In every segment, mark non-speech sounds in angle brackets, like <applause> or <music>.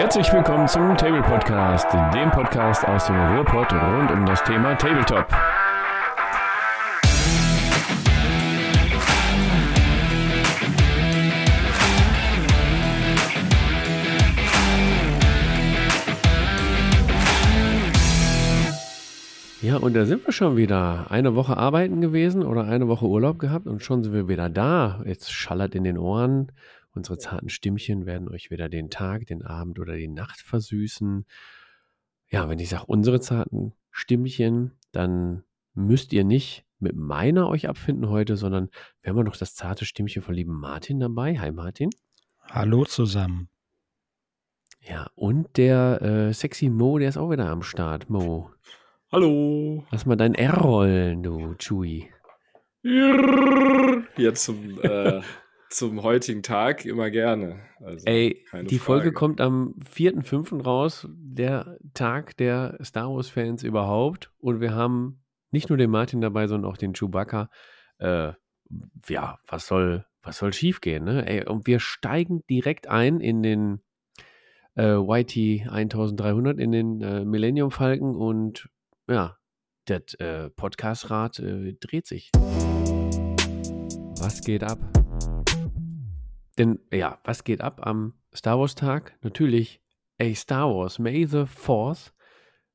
Herzlich willkommen zum Table Podcast, dem Podcast aus dem Ruhrpott rund um das Thema Tabletop. Ja, und da sind wir schon wieder. Eine Woche arbeiten gewesen oder eine Woche Urlaub gehabt und schon sind wir wieder da. Jetzt schallert in den Ohren. Unsere zarten Stimmchen werden euch wieder den Tag, den Abend oder die Nacht versüßen. Ja, wenn ich sage unsere zarten Stimmchen, dann müsst ihr nicht mit meiner euch abfinden heute, sondern wir haben ja noch das zarte Stimmchen von lieben Martin dabei. Hi Martin. Hallo zusammen. Ja, und der äh, sexy Mo, der ist auch wieder am Start. Mo. Hallo. Lass mal dein R rollen, du Chewie. Hier zum, äh, <laughs> zum heutigen Tag immer gerne. Also, Ey, die Frage. Folge kommt am 4.5. raus, der Tag der Star Wars-Fans überhaupt. Und wir haben nicht nur den Martin dabei, sondern auch den Chewbacca. Äh, ja, was soll, was soll schiefgehen, ne? Ey, und wir steigen direkt ein in den äh, YT 1300, in den äh, Millennium Falcon und ja, das äh, Podcast-Rad äh, dreht sich. Was geht ab? Denn ja, was geht ab am Star Wars Tag? Natürlich, ey, Star Wars, May the Force,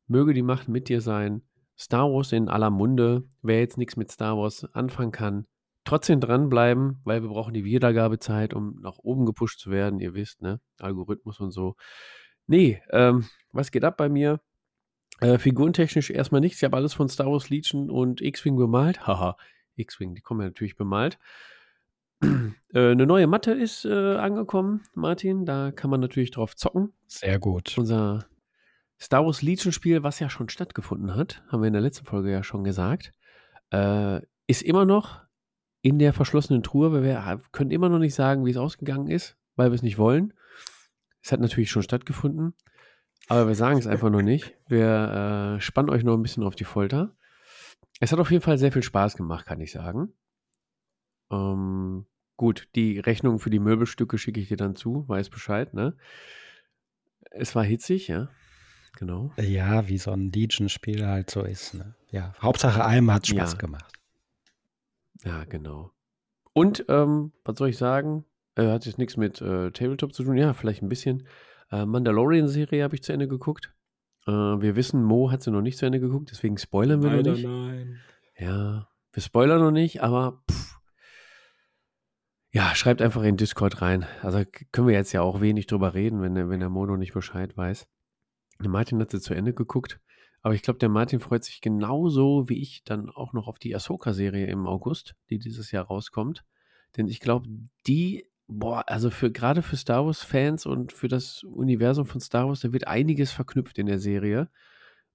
möge die Macht mit dir sein. Star Wars in aller Munde. Wer jetzt nichts mit Star Wars anfangen kann, trotzdem dranbleiben, weil wir brauchen die Wiedergabezeit, um nach oben gepusht zu werden. Ihr wisst, ne? Algorithmus und so. Nee, ähm, was geht ab bei mir? Äh, figurentechnisch erstmal nichts. Ich habe alles von Star Wars Legion und X-Wing bemalt. Haha, <laughs> X-Wing, die kommen ja natürlich bemalt. Äh, eine neue Matte ist äh, angekommen, Martin. Da kann man natürlich drauf zocken. Sehr gut. Unser Star Wars Legion Spiel, was ja schon stattgefunden hat, haben wir in der letzten Folge ja schon gesagt, äh, ist immer noch in der verschlossenen Truhe. weil Wir können immer noch nicht sagen, wie es ausgegangen ist, weil wir es nicht wollen. Es hat natürlich schon stattgefunden, aber wir sagen es einfach noch nicht. Wir äh, spannen euch noch ein bisschen auf die Folter. Es hat auf jeden Fall sehr viel Spaß gemacht, kann ich sagen. Ähm, gut, die Rechnung für die Möbelstücke schicke ich dir dann zu, weiß Bescheid, ne? Es war hitzig, ja. Genau. Ja, wie so ein Legion-Spiel halt so ist. Ne? Ja, Hauptsache einem hat Spaß Ja. gemacht. Ja, genau. Und, ähm, was soll ich sagen? Äh, hat jetzt nichts mit äh, Tabletop zu tun. Ja, vielleicht ein bisschen. Äh, Mandalorian-Serie habe ich zu Ende geguckt. Äh, wir wissen, Mo hat sie noch nicht zu Ende geguckt, deswegen spoilern wir Leider noch nicht. nein. Ja, wir spoilern noch nicht, aber pff. Ja, schreibt einfach in Discord rein. Also können wir jetzt ja auch wenig drüber reden, wenn der, wenn der Mo noch nicht Bescheid weiß. Der Martin hat sie zu Ende geguckt, aber ich glaube, der Martin freut sich genauso wie ich dann auch noch auf die Ahsoka-Serie im August, die dieses Jahr rauskommt. Denn ich glaube, die, boah, also für gerade für Star Wars-Fans und für das Universum von Star Wars, da wird einiges verknüpft in der Serie.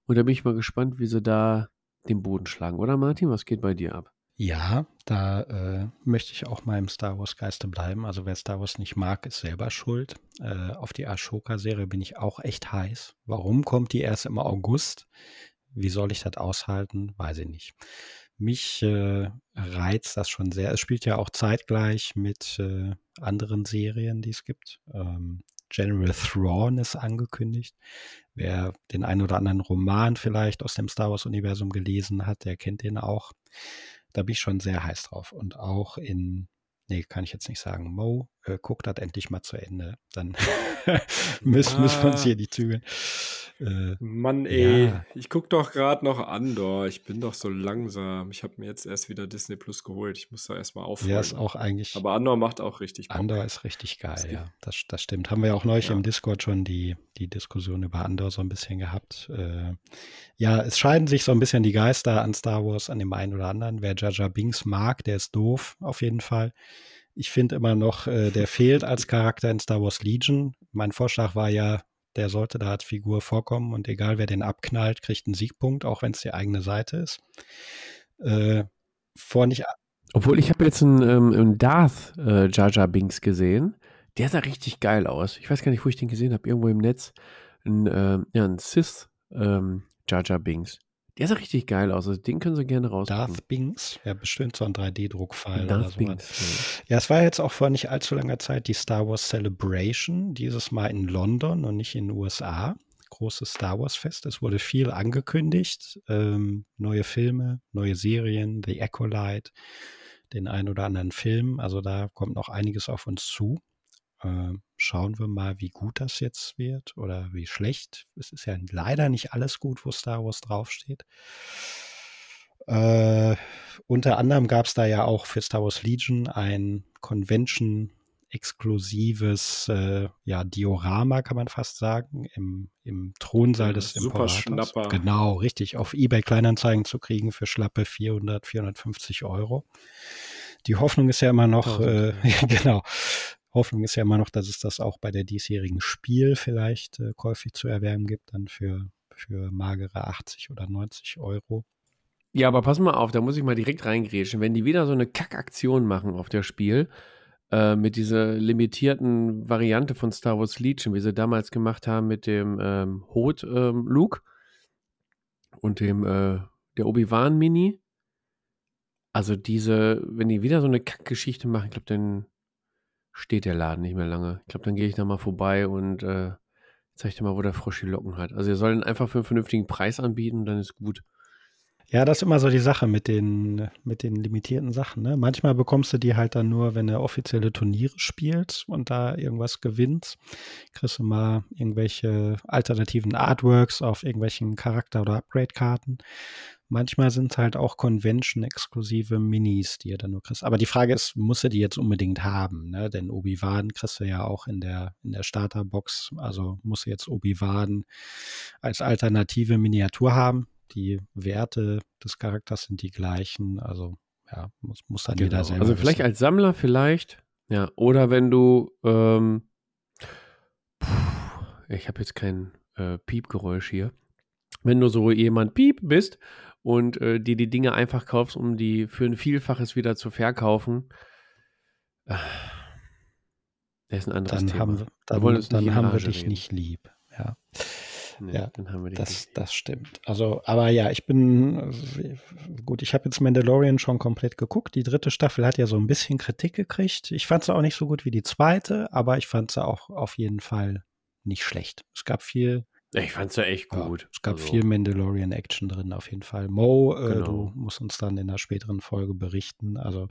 Und da bin ich mal gespannt, wie sie da den Boden schlagen, oder Martin? Was geht bei dir ab? Ja, da äh, möchte ich auch mal im Star Wars-Geiste bleiben. Also wer Star Wars nicht mag, ist selber schuld. Äh, auf die Ashoka-Serie bin ich auch echt heiß. Warum kommt die erst im August? Wie soll ich das aushalten? Weiß ich nicht. Mich äh, reizt das schon sehr. Es spielt ja auch zeitgleich mit äh, anderen Serien, die es gibt. Ähm, General Thrawn ist angekündigt. Wer den einen oder anderen Roman vielleicht aus dem Star Wars-Universum gelesen hat, der kennt den auch. Da bin ich schon sehr heiß drauf. Und auch in, nee, kann ich jetzt nicht sagen, Mo, äh, guckt das endlich mal zu Ende. Dann <laughs> müssen, müssen wir uns hier die Zügel. Äh, Mann, ey, Ja. ich guck doch gerade noch Andor. Ich bin doch so langsam. Ich habe mir jetzt erst wieder Disney Plus geholt. Ich muss da erstmal aufholen. ja, ist auch eigentlich. Aber Andor macht auch richtig Bock. Andor ist richtig geil, gibt- ja. Das, das stimmt. Haben wir auch neulich Ja. im Discord schon die, die Diskussion über Andor so ein bisschen gehabt. Äh, ja, es scheiden sich so ein bisschen die Geister an Star Wars, an dem einen oder anderen. Wer Jar Binks mag, der ist doof, auf jeden Fall. Ich finde immer noch, äh, der fehlt als Charakter in Star Wars Legion. Mein Vorschlag war ja, der sollte da als Figur vorkommen und egal wer den abknallt, kriegt einen Siegpunkt, auch wenn es die eigene Seite ist. Äh, vor nicht Obwohl, ich habe jetzt einen, ähm, einen Darth äh, Jar Binks gesehen. Der sah richtig geil aus. Ich weiß gar nicht, wo ich den gesehen habe. Irgendwo im Netz. Ein, ähm, ja, ein Sith ähm, Jar Binks. Der sah richtig geil aus. Also den können sie gerne raus. Darth Binks, ja, bestimmt so ein 3D-Druckfile oder Darth so. Binks. Ja, es war jetzt auch vor nicht allzu langer Zeit die Star Wars Celebration, dieses Mal in London und nicht in den USA. Großes Star Wars Fest. Es wurde viel angekündigt. Ähm, neue Filme, neue Serien, The Acolyte, den ein oder anderen Film. Also da kommt noch einiges auf uns zu. Ähm, schauen wir mal, wie gut das jetzt wird oder wie schlecht. Es ist ja leider nicht alles gut, wo Star Wars draufsteht. Äh, unter anderem gab es da ja auch für Star Wars Legion ein Convention-exklusives äh, ja, Diorama, kann man fast sagen, im, im Thronsaal des super Imperators. Schnapper. Genau, richtig. Auf eBay Kleinanzeigen zu kriegen für schlappe 400, 450 Euro. Die Hoffnung ist ja immer noch, äh, 1000. <laughs> genau, Hoffnung ist ja immer noch, dass es das auch bei der diesjährigen Spiel vielleicht äh, käuflich zu erwerben gibt, dann für, für magere 80 oder 90 Euro. Ja, aber pass mal auf, da muss ich mal direkt reingrätschen. Wenn die wieder so eine Kackaktion machen auf der Spiel, äh, mit dieser limitierten Variante von Star Wars Legion, wie sie damals gemacht haben mit dem ähm, Hot ähm, Luke und dem äh, der Obi-Wan Mini. Also diese, wenn die wieder so eine Kackgeschichte machen, ich glaube, dann steht der Laden nicht mehr lange. Ich glaube, dann gehe ich da mal vorbei und äh, zeig dir mal, wo der Frosch die Locken hat. Also ihr sollt ihn einfach für einen vernünftigen Preis anbieten, dann ist gut. Ja, das ist immer so die Sache mit den, mit den limitierten Sachen. Ne? Manchmal bekommst du die halt dann nur, wenn du offizielle Turniere spielst und da irgendwas gewinnst. Kriegst du mal irgendwelche alternativen Artworks auf irgendwelchen Charakter- oder Upgrade-Karten. Manchmal sind es halt auch Convention-exklusive Minis, die ihr dann nur kriegst. Aber die Frage ist, musst du die jetzt unbedingt haben? Ne? Denn Obi-Wan kriegst du ja auch in der, in der Starterbox. Also musst du jetzt Obi-Wan als alternative Miniatur haben. Die Werte des Charakters sind die gleichen. Also ja, muss, muss dann jeder Genau. selber Also vielleicht wissen. als Sammler vielleicht, ja. Oder wenn du, ähm, puh, ich habe jetzt kein äh, Piepgeräusch hier. Wenn du so jemand Piep bist und äh, dir die Dinge einfach kaufst, um die für ein Vielfaches wieder zu verkaufen, das ist ein anderes dann Thema. haben wir, dann, nicht dann haben wir dich reden. nicht lieb. Ja. Nee, ja, dann haben wir die Das, nicht. das stimmt. Also, aber ja, ich bin gut. Ich habe jetzt Mandalorian schon komplett geguckt. Die dritte Staffel hat ja so ein bisschen Kritik gekriegt. Ich fand sie auch nicht so gut wie die zweite, aber ich fand sie auch auf jeden Fall nicht schlecht. Es gab viel, Ich fand's ja echt ja, gut. es gab Also, viel Mandalorian-Action drin auf jeden Fall. Mo, äh, Genau. du musst uns dann in einer späteren Folge berichten. Also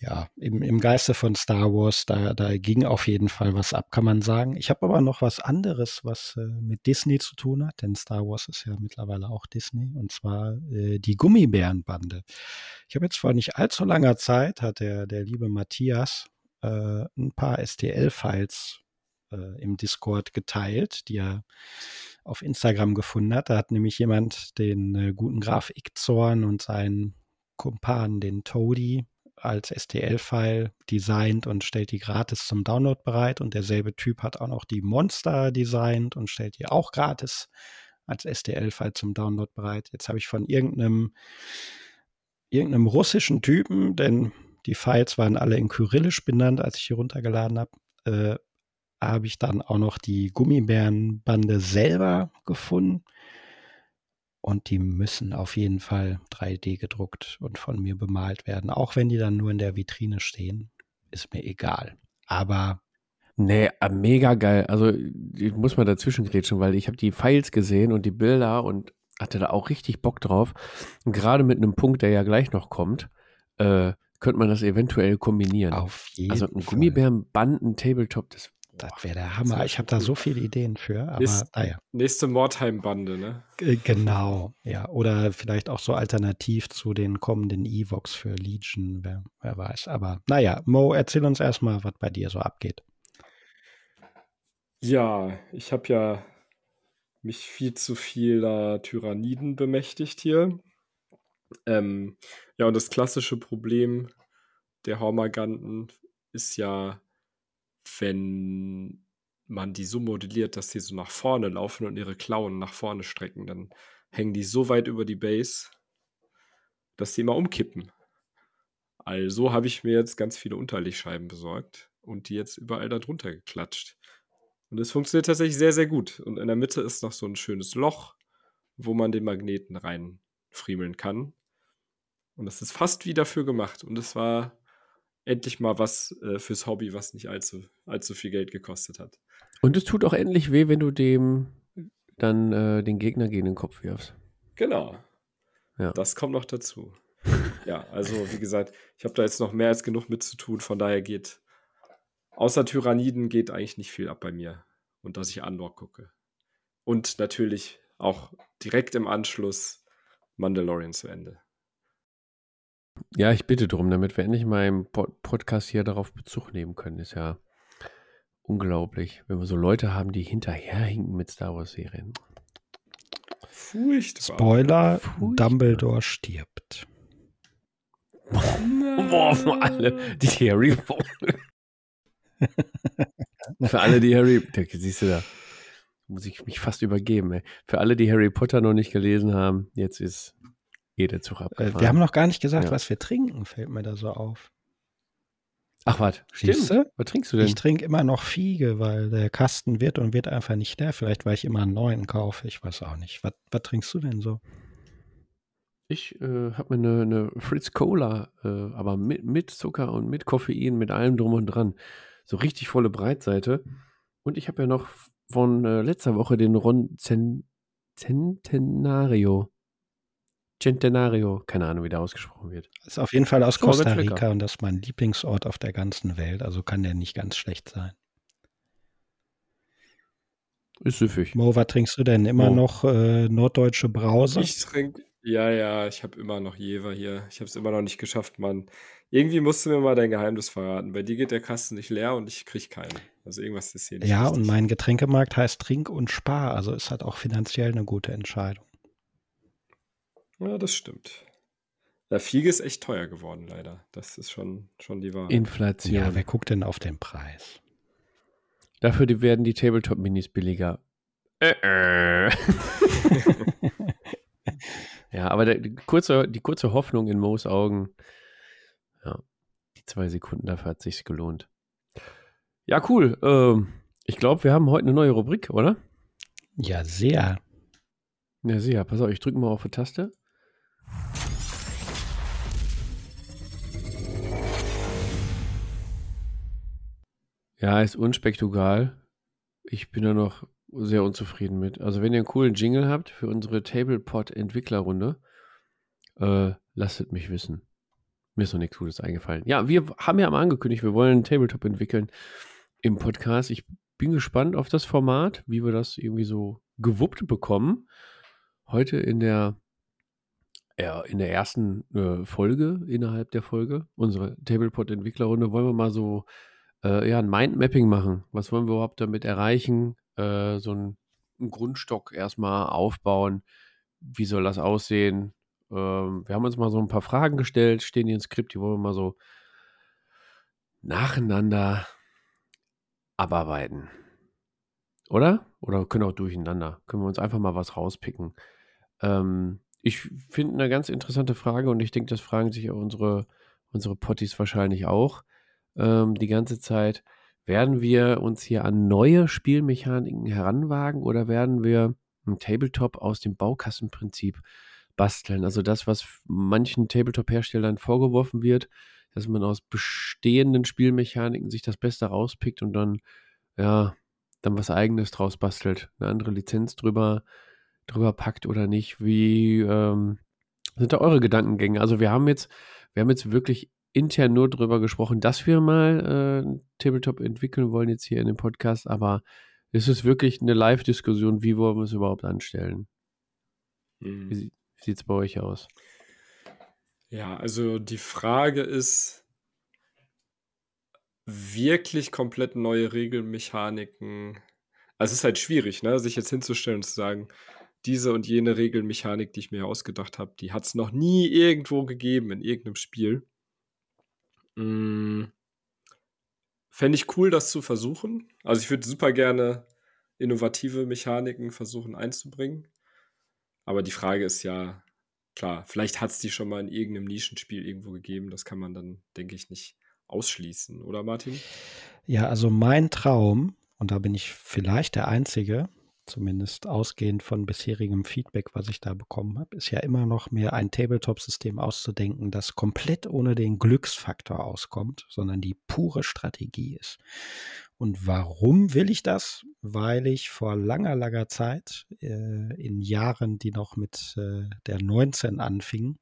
ja, im, im Geiste von Star Wars, da, da ging auf jeden Fall was ab, kann man sagen. Ich habe aber noch was anderes, was äh, mit Disney zu tun hat, denn Star Wars ist ja mittlerweile auch Disney, und zwar äh, die Gummibärenbande. Ich habe jetzt vor nicht allzu langer Zeit, hat der, der liebe Matthias äh, ein paar STL-Files äh, im Discord geteilt, die er auf Instagram gefunden hat. Da hat nämlich jemand den äh, guten Graf Ickzorn und seinen Kumpan, den Toady, als STL-File designt und stellt die gratis zum Download bereit. Und derselbe Typ hat auch noch die Monster designt und stellt die auch gratis als STL-File zum Download bereit. Jetzt habe ich von irgendeinem, irgendeinem russischen Typen, denn die Files waren alle in Kyrillisch benannt, als ich die runtergeladen habe, äh, habe ich dann auch noch die Gummibärenbande selber gefunden. Und die müssen auf jeden Fall 3D gedruckt und von mir bemalt werden. Auch wenn die dann nur in der Vitrine stehen, ist mir egal. Aber Nee, äh, mega geil. Also ich muss mal dazwischen grätschen, weil ich habe die Files gesehen und die Bilder und hatte da auch richtig Bock drauf. Und gerade mit einem Punkt, der ja gleich noch kommt, äh, könnte man das eventuell kombinieren. auf jeden also ein Fall. Gummibärenband, ein Tabletop, das, Das wäre der Hammer. wär Ich habe da so viele Ideen für. Aber Ist- naja, Nächste Mordheim-Bande, ne? G- genau. Ja, oder vielleicht auch so alternativ zu den kommenden Evox für Legion, wer, wer weiß. Aber naja, Mo, erzähl uns erstmal, was bei dir so abgeht. Ja, ich habe ja mich viel zu vieler Tyranniden bemächtigt hier. Ähm, ja, und das klassische Problem der Hormaganten ist ja, wenn man die so modelliert, dass sie so nach vorne laufen und ihre Klauen nach vorne strecken, dann hängen die so weit über die Base, dass sie immer umkippen. Also habe ich mir jetzt ganz viele Unterlegscheiben besorgt und die jetzt überall darunter geklatscht. Und es funktioniert tatsächlich sehr, sehr gut. Und in der Mitte ist noch so ein schönes Loch, wo man den Magneten reinfriemeln kann. Und das ist fast wie dafür gemacht. Und es war endlich mal was äh, fürs Hobby, was nicht allzu, allzu viel Geld gekostet hat. Und es tut auch endlich weh, wenn du dem dann äh, den Gegner gegen den Kopf wirfst. Genau. Ja. Das kommt noch dazu. ja, also wie gesagt, ich habe da jetzt noch mehr als genug mit zu tun, von daher geht, außer Tyranniden geht eigentlich nicht viel ab bei mir. Und dass ich Andor gucke. Und natürlich auch direkt im Anschluss Mandalorian zu Ende. Ja, ich bitte darum, damit wir endlich mal im Podcast hier darauf Bezug nehmen können. Ist ja unglaublich, wenn wir so Leute haben, die hinterherhinken mit Star Wars-Serien. Furchtbar. Spoiler: Furchtbar. Dumbledore stirbt. Boah, für alle, die Harry Für alle, die Harry, siehst du da, muss ich mich fast übergeben. Ey. Für alle, die Harry Potter noch nicht gelesen haben, jetzt ist jeder Zug abgefahren. Wir haben noch gar nicht gesagt, ja. was wir trinken, fällt mir da so auf. Ach, was? Stimmt. Was trinkst du denn? Ich trinke immer noch Fiege, weil der Kasten wird und wird einfach nicht leer. Vielleicht, weil ich immer einen neuen kaufe. Ich weiß auch nicht. Was, was trinkst du denn so? Ich äh, habe mir eine, eine, Fritz Cola, äh, aber mit, mit Zucker und mit Koffein, mit allem drum und dran. So richtig volle Breitseite. Und ich habe ja noch von äh, letzter Woche den Ron Centenario. Centenario, keine Ahnung, wie der ausgesprochen wird. Ist auf jeden Fall aus Costa Rica und das ist mein Lieblingsort auf der ganzen Welt, also kann der nicht ganz schlecht sein. Ist süffig. Mo, was trinkst du denn? Immer oh. noch äh, norddeutsche Brause? Ich trinke, ja, ja, ich habe immer noch Jever hier. Ich habe es immer noch nicht geschafft, Mann. Irgendwie musst du mir mal dein Geheimnis verraten. Bei dir geht der Kasten nicht leer und ich kriege keinen. Also irgendwas ist hier nicht Ja, richtig. und mein Getränkemarkt heißt Trink und Spar. Also ist halt auch finanziell eine gute Entscheidung. Ja, das stimmt. Der Fiege ist echt teuer geworden, leider. Das ist schon, schon die Wahrheit. Inflation. Ja, wer guckt denn auf den Preis? Dafür die werden die Tabletop-Minis billiger. Äh, äh. <laughs> ja, aber der, die, kurze, die kurze Hoffnung in Moos Augen, ja, die zwei Sekunden dafür hat sich gelohnt. Ja, cool. Ähm, ich glaube, wir haben heute eine neue Rubrik, oder? Ja, sehr. Ja, sehr. Pass auf, ich drücke mal auf die Taste. Ja, ist unspektakulär. Ich bin da noch sehr unzufrieden mit. Also, wenn ihr einen coolen Jingle habt für unsere Tablepod-Entwicklerrunde, äh, lasst es mich wissen. Mir ist noch nichts Gutes eingefallen. Ja, wir haben ja mal angekündigt, wir wollen einen Tabletop entwickeln im Podcast. Ich bin gespannt auf das Format, wie wir das irgendwie so gewuppt bekommen. Heute in der ja, in der ersten äh, Folge, innerhalb der Folge, unsere Tablepod-Entwicklerrunde, wollen wir mal so äh, ja, ein Mindmapping machen. Was wollen wir überhaupt damit erreichen? Äh, so ein, einen Grundstock erstmal aufbauen. Wie soll das aussehen? Ähm, wir haben uns mal so ein paar Fragen gestellt, stehen hier im Skript, die wollen wir mal so nacheinander abarbeiten. Oder? Oder können auch durcheinander. Können wir uns einfach mal was rauspicken. Ähm, ich finde eine ganz interessante Frage und ich denke, das fragen sich unsere, unsere Potties wahrscheinlich auch ähm, die ganze Zeit. Werden wir uns hier an neue Spielmechaniken heranwagen oder werden wir ein Tabletop aus dem Baukassenprinzip basteln? Also das, was manchen Tabletop-Herstellern vorgeworfen wird, dass man aus bestehenden Spielmechaniken sich das Beste rauspickt und dann, ja, dann was eigenes draus bastelt, eine andere Lizenz drüber drüber packt oder nicht. Wie ähm, sind da eure Gedankengänge? Also wir haben jetzt, wir haben jetzt wirklich intern nur drüber gesprochen, dass wir mal äh, Tabletop entwickeln wollen jetzt hier in dem Podcast, aber es ist wirklich eine Live-Diskussion, wie wollen wir es überhaupt anstellen? Mhm. Wie, wie sieht es bei euch aus? Ja, also die Frage ist, wirklich komplett neue Regelmechaniken. Also es ist halt schwierig, ne, sich jetzt hinzustellen und zu sagen, diese und jene Regelmechanik, die ich mir ausgedacht habe, die hat es noch nie irgendwo gegeben in irgendeinem Spiel. Hm. Fände ich cool, das zu versuchen. Also ich würde super gerne innovative Mechaniken versuchen einzubringen. Aber die Frage ist ja, klar, vielleicht hat es die schon mal in irgendeinem Nischenspiel irgendwo gegeben. Das kann man dann, denke ich, nicht ausschließen, oder Martin? Ja, also mein Traum, und da bin ich vielleicht der Einzige, zumindest ausgehend von bisherigem Feedback, was ich da bekommen habe, ist ja immer noch mehr ein Tabletop-System auszudenken, das komplett ohne den Glücksfaktor auskommt, sondern die pure Strategie ist. Und warum will ich das? Weil ich vor langer, langer Zeit, äh, in Jahren, die noch mit äh, der 19 anfingen,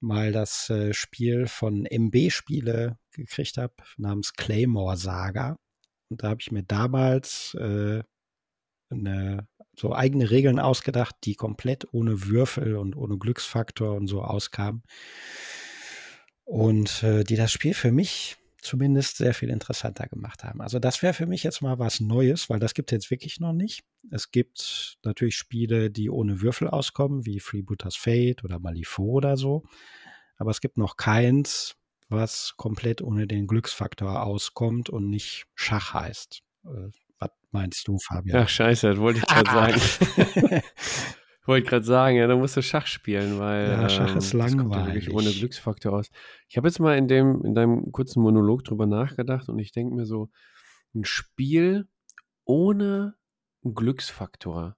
mal das äh, Spiel von MB Spiele gekriegt habe, namens Claymore Saga. Und da habe ich mir damals äh, eine, so eigene Regeln ausgedacht, die komplett ohne Würfel und ohne Glücksfaktor und so auskamen. Und äh, die das Spiel für mich zumindest sehr viel interessanter gemacht haben. Also das wäre für mich jetzt mal was Neues, weil das gibt es jetzt wirklich noch nicht. Es gibt natürlich Spiele, die ohne Würfel auskommen, wie Freebooters Fate oder Malifaux oder so. Aber es gibt noch keins, was komplett ohne den Glücksfaktor auskommt und nicht Schach heißt. Meinst du, Fabian? Ach, scheiße, das wollte ich gerade sagen. <laughs> wollte gerade sagen, ja, da musst du Schach spielen, weil ja, Schach ähm, ist ja langweilig. wirklich ohne Glücksfaktor aus. Ich habe jetzt mal in dem, in deinem kurzen Monolog drüber nachgedacht und ich denke mir so, ein Spiel ohne Glücksfaktor,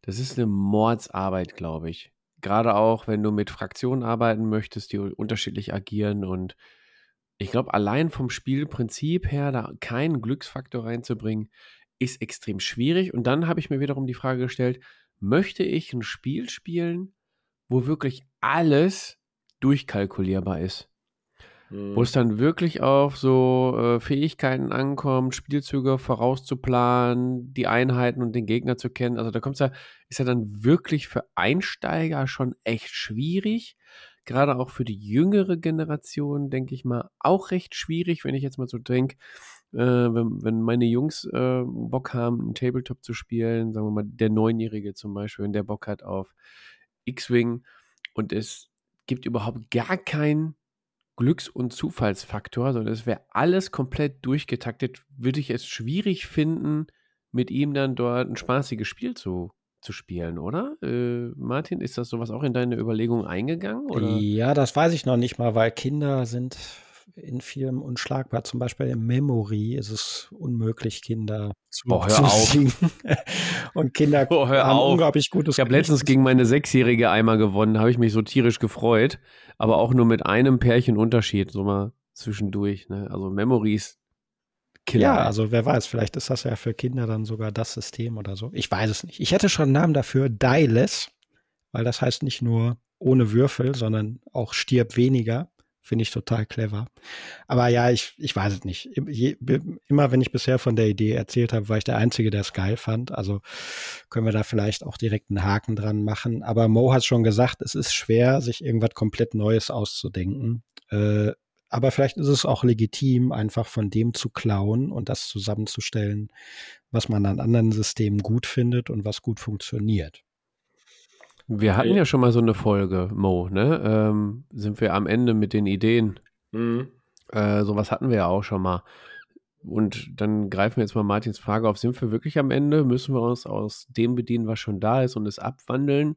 das ist eine Mordsarbeit, glaube ich. Gerade auch, wenn du mit Fraktionen arbeiten möchtest, die unterschiedlich agieren und ich glaube, allein vom Spielprinzip her, da keinen Glücksfaktor reinzubringen, ist extrem schwierig. Und dann habe ich mir wiederum die Frage gestellt, möchte ich ein Spiel spielen, wo wirklich alles durchkalkulierbar ist? Wo es Hm. dann wirklich auf so äh, Fähigkeiten ankommt, Spielzüge vorauszuplanen, die Einheiten und den Gegner zu kennen. Also da kommt's ja, ist ja dann wirklich für Einsteiger schon echt schwierig. Gerade auch für die jüngere Generation, denke ich mal, auch recht schwierig, wenn ich jetzt mal so denke, äh, wenn, wenn meine Jungs äh, Bock haben, einen Tabletop zu spielen, sagen wir mal, der Neunjährige zum Beispiel, wenn der Bock hat auf X-Wing und es gibt überhaupt gar keinen Glücks- und Zufallsfaktor, sondern es wäre alles komplett durchgetaktet, würde ich es schwierig finden, mit ihm dann dort ein spaßiges Spiel zu, zu spielen, oder? Äh, Martin, ist das sowas auch in deine Überlegung eingegangen? Oder? Ja, das weiß ich noch nicht mal, weil Kinder sind in vielem unschlagbar. Zum Beispiel in Memory ist es unmöglich, Kinder zu, Oh, zu singen. <laughs> Und Kinder Oh, hör haben auf. unglaublich gutes Ich habe letztens gegen meine Sechsjährige einmal gewonnen, habe ich mich so tierisch gefreut, aber auch nur mit einem Pärchen Unterschied, so mal zwischendurch. Ne? Also Memories, Killer. Ja, also wer weiß, vielleicht ist das ja für Kinder dann sogar das System oder so. Ich weiß es nicht. Ich hätte schon einen Namen dafür, Dieless, weil das heißt nicht nur ohne Würfel, sondern auch stirb weniger. Finde ich total clever. Aber ja, ich, ich weiß es nicht. Immer wenn ich bisher von der Idee erzählt habe, war ich der Einzige, der es geil fand. Also können wir da vielleicht auch direkt einen Haken dran machen. Aber Mo hat schon gesagt, es ist schwer, sich irgendwas komplett Neues auszudenken. Äh, aber vielleicht ist es auch legitim, einfach von dem zu klauen und das zusammenzustellen, was man an anderen Systemen gut findet und was gut funktioniert. Wir hatten ja schon mal so eine Folge, Mo, ne? Ähm, sind wir am Ende mit den Ideen. Mhm. Äh, sowas hatten wir ja auch schon mal. Und dann greifen wir jetzt mal Martins Frage auf, sind wir wirklich am Ende? Müssen wir uns aus dem bedienen, was schon da ist und es abwandeln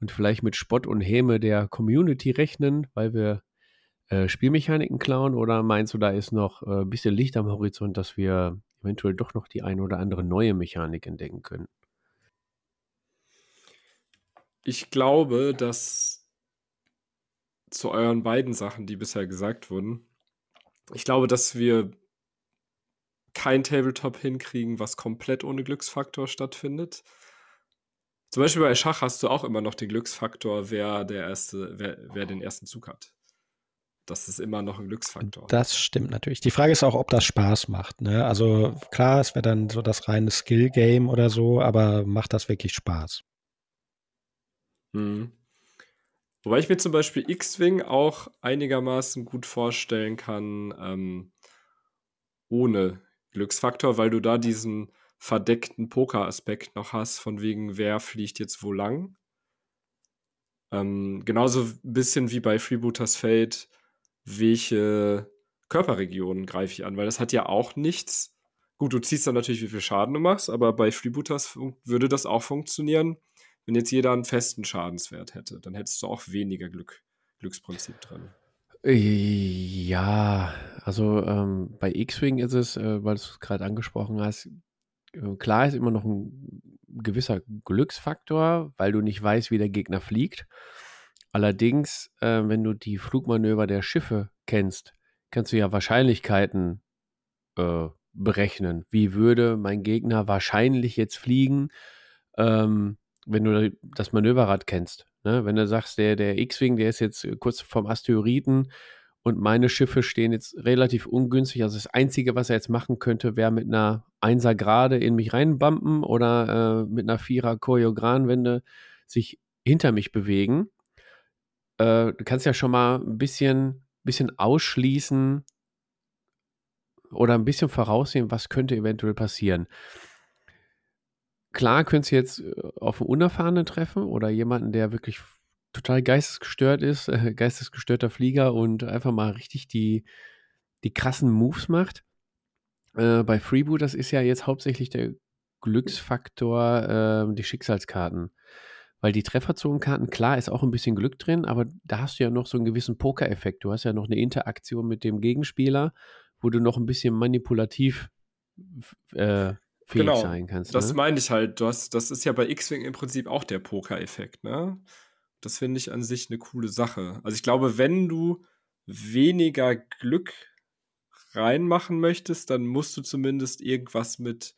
und vielleicht mit Spott und Häme der Community rechnen, weil wir äh, Spielmechaniken klauen? Oder meinst du, da ist noch äh, ein bisschen Licht am Horizont, dass wir eventuell doch noch die ein oder andere neue Mechanik entdecken können? Ich glaube, dass zu euren beiden Sachen, die bisher gesagt wurden, ich glaube, dass wir kein Tabletop hinkriegen, was komplett ohne Glücksfaktor stattfindet. Zum Beispiel bei Schach hast du auch immer noch den Glücksfaktor, wer, der erste, wer, wer den ersten Zug hat. Das ist immer noch ein Glücksfaktor. Das stimmt natürlich. Die Frage ist auch, ob das Spaß macht. Ne? Also klar, es wäre dann so das reine Skill-Game oder so, aber macht das wirklich Spaß? Mhm. Wobei ich mir zum Beispiel X-Wing auch einigermaßen gut vorstellen kann, ähm, ohne Glücksfaktor, weil du da diesen verdeckten Poker-Aspekt noch hast, von wegen, wer fliegt jetzt wo lang. Ähm, genauso ein bisschen wie bei Freebooters Fate, welche Körperregionen greife ich an, weil das hat ja auch nichts. Gut, du ziehst dann natürlich, wie viel Schaden du machst, aber bei Freebooters würde das auch funktionieren, wenn jetzt jeder einen festen Schadenswert hätte. Dann hättest du auch weniger Glück, Glücksprinzip drin. Ja, also ähm, bei X-Wing ist es, äh, weil du es gerade angesprochen hast, äh, klar ist immer noch ein gewisser Glücksfaktor, weil du nicht weißt, wie der Gegner fliegt. Allerdings, äh, wenn du die Flugmanöver der Schiffe kennst, kannst du ja Wahrscheinlichkeiten äh, berechnen. Wie würde mein Gegner wahrscheinlich jetzt fliegen, ähm, wenn du das Manöverrad kennst? Ne? Wenn du sagst, der, der X-Wing, der ist jetzt kurz vom Asteroiden und meine Schiffe stehen jetzt relativ ungünstig. Also das Einzige, was er jetzt machen könnte, wäre mit einer Einser Gerade in mich reinbumpen oder äh, mit einer Vierer Choreogranwende sich hinter mich bewegen. Äh, du kannst ja schon mal ein bisschen, bisschen ausschließen oder ein bisschen voraussehen, was könnte eventuell passieren. Klar könntest du jetzt äh, auf einen Unerfahrenen treffen oder jemanden, der wirklich total geistesgestört ist, äh, <laughs> geistesgestörter Flieger und einfach mal richtig die, die krassen Moves macht. Äh, bei Freeboot, das ist ja jetzt hauptsächlich der Glücksfaktor, äh, die Schicksalskarten. Weil die Trefferzonenkarten, klar, ist auch ein bisschen Glück drin, aber da hast du ja noch so einen gewissen Poker-Effekt. Du hast ja noch eine Interaktion mit dem Gegenspieler, wo du noch ein bisschen manipulativ äh, fähig genau, sein kannst. Das ne? meine ich halt. Du hast, das ist ja bei X-Wing im Prinzip auch der Poker-Effekt, ne? Das finde ich an sich eine coole Sache. Also ich glaube, wenn du weniger Glück reinmachen möchtest, dann musst du zumindest irgendwas mit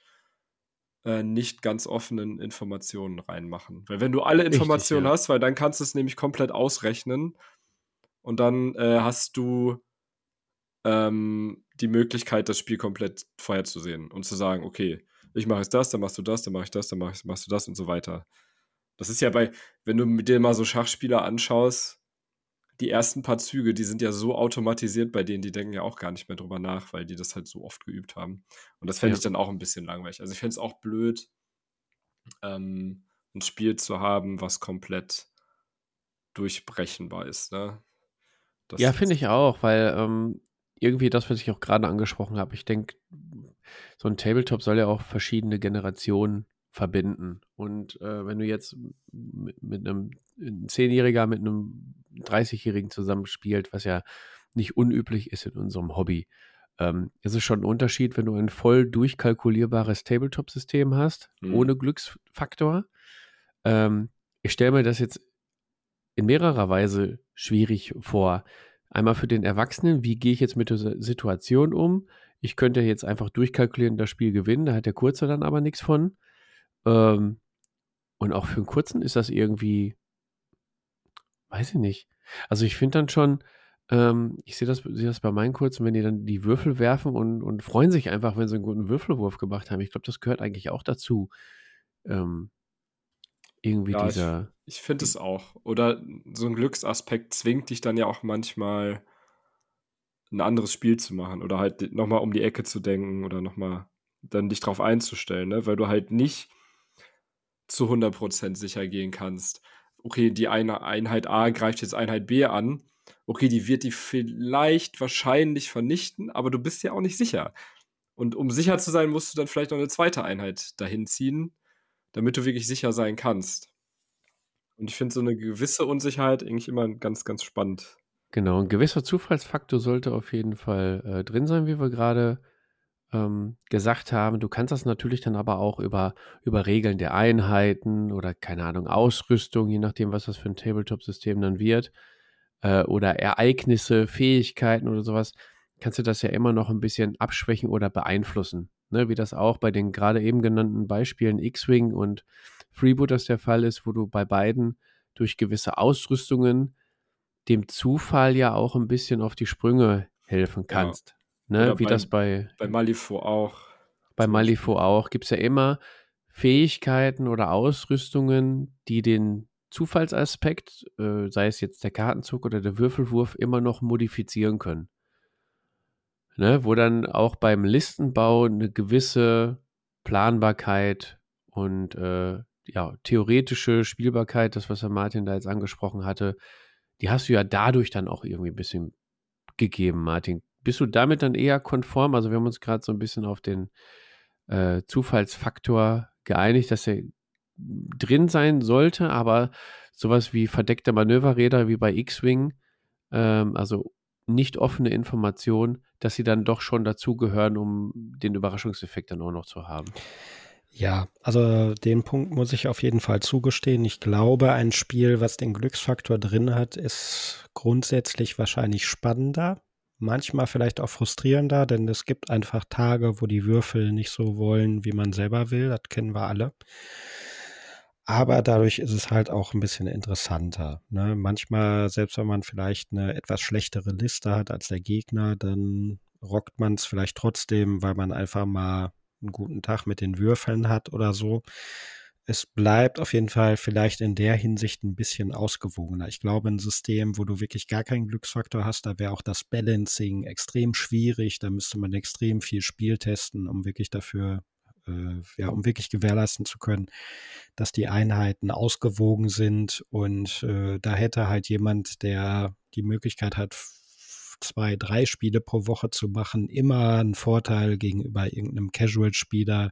äh, nicht ganz offenen Informationen reinmachen. Weil wenn du alle Informationen Richtig, ja. hast, weil dann kannst du es nämlich komplett ausrechnen und dann äh, hast du ähm, die Möglichkeit, das Spiel komplett vorherzusehen und zu sagen, okay, ich mache jetzt das, dann machst du das, dann mache ich das, dann mach ich, machst du das und so weiter. Das ist ja bei, wenn du dir mal so Schachspieler anschaust, die ersten paar Züge, die sind ja so automatisiert bei denen, die denken ja auch gar nicht mehr drüber nach, weil die das halt so oft geübt haben. Und das fände ja. ich dann auch ein bisschen langweilig. Also ich fände es auch blöd, ähm, ein Spiel zu haben, was komplett durchbrechenbar ist. Ne? ja, finde ich auch, weil ähm, irgendwie das, was ich auch gerade angesprochen habe, ich denke, so ein Tabletop soll ja auch verschiedene Generationen verbinden. Und äh, wenn du jetzt mit, mit einem Zehnjähriger mit einem 30-Jährigen zusammenspielt, was ja nicht unüblich ist in unserem Hobby, ähm, ist es schon ein Unterschied, wenn du ein voll durchkalkulierbares Tabletop-System hast, mhm. ohne Glücksfaktor. Ähm, ich stelle mir das jetzt in mehrerer Weise schwierig vor. Einmal für den Erwachsenen, wie gehe ich jetzt mit der Situation um? Ich könnte jetzt einfach durchkalkulieren, das Spiel gewinnen, da hat der Kurze dann aber nichts von. Ähm, und auch für einen kurzen ist das irgendwie, weiß ich nicht. Also ich finde dann schon, ähm, ich sehe das, seh das bei meinen kurzen, wenn die dann die Würfel werfen und, und freuen sich einfach, wenn sie einen guten Würfelwurf gemacht haben. Ich glaube, das gehört eigentlich auch dazu. Ähm, irgendwie ja, dieser. Ich, ich finde es auch. Oder so ein Glücksaspekt zwingt dich dann ja auch manchmal ein anderes Spiel zu machen oder halt nochmal um die Ecke zu denken oder nochmal dann dich drauf einzustellen, ne? weil du halt nicht zu 100% sicher gehen kannst. Okay, die eine Einheit A greift jetzt Einheit B an. Okay, die wird die vielleicht wahrscheinlich vernichten, aber du bist ja auch nicht sicher. Und um sicher zu sein, musst du dann vielleicht noch eine zweite Einheit dahin ziehen, damit du wirklich sicher sein kannst. Und ich finde so eine gewisse Unsicherheit eigentlich immer ganz, ganz spannend. Genau, ein gewisser Zufallsfaktor sollte auf jeden Fall äh, drin sein, wie wir gerade ähm, gesagt haben. Du kannst das natürlich dann aber auch über, über Regeln der Einheiten oder keine Ahnung, Ausrüstung, je nachdem, was das für ein Tabletop-System dann wird, äh, oder Ereignisse, Fähigkeiten oder sowas, kannst du das ja immer noch ein bisschen abschwächen oder beeinflussen. Ne? Wie das auch bei den gerade eben genannten Beispielen X-Wing und Freebooters der Fall ist, wo du bei beiden durch gewisse Ausrüstungen dem Zufall ja auch ein bisschen auf die Sprünge helfen kannst. Ne, wie bei, das bei. Bei Malifo auch. Bei Malifo auch. Gibt es ja immer Fähigkeiten oder Ausrüstungen, die den Zufallsaspekt, äh, sei es jetzt der Kartenzug oder der Würfelwurf, immer noch modifizieren können. Ne, wo dann auch beim Listenbau eine gewisse Planbarkeit und äh, ja, theoretische Spielbarkeit, das, was Herr Martin da jetzt angesprochen hatte, die hast du ja dadurch dann auch irgendwie ein bisschen gegeben, Martin. Bist du damit dann eher konform? Also wir haben uns gerade so ein bisschen auf den äh, Zufallsfaktor geeinigt, dass er drin sein sollte, aber sowas wie verdeckte Manöverräder wie bei X-Wing, ähm, also nicht offene Informationen, dass sie dann doch schon dazugehören, um den Überraschungseffekt dann auch noch zu haben. Ja, also den Punkt muss ich auf jeden Fall zugestehen. Ich glaube, ein Spiel, was den Glücksfaktor drin hat, ist grundsätzlich wahrscheinlich spannender. Manchmal vielleicht auch frustrierender, denn es gibt einfach Tage, wo die Würfel nicht so wollen, wie man selber will. Das kennen wir alle. Aber dadurch ist es halt auch ein bisschen interessanter. Ne? Manchmal, selbst wenn man vielleicht eine etwas schlechtere Liste hat als der Gegner, dann rockt man es vielleicht trotzdem, weil man einfach mal einen guten Tag mit den Würfeln hat oder so. Es bleibt auf jeden Fall vielleicht in der Hinsicht ein bisschen ausgewogener. Ich glaube, ein System, wo du wirklich gar keinen Glücksfaktor hast, da wäre auch das Balancing extrem schwierig. Da müsste man extrem viel Spiel testen, um wirklich dafür, äh, ja, um wirklich gewährleisten zu können, dass die Einheiten ausgewogen sind. Und äh, da hätte halt jemand, der die Möglichkeit hat, zwei, drei Spiele pro Woche zu machen, immer ein Vorteil gegenüber irgendeinem Casual-Spieler,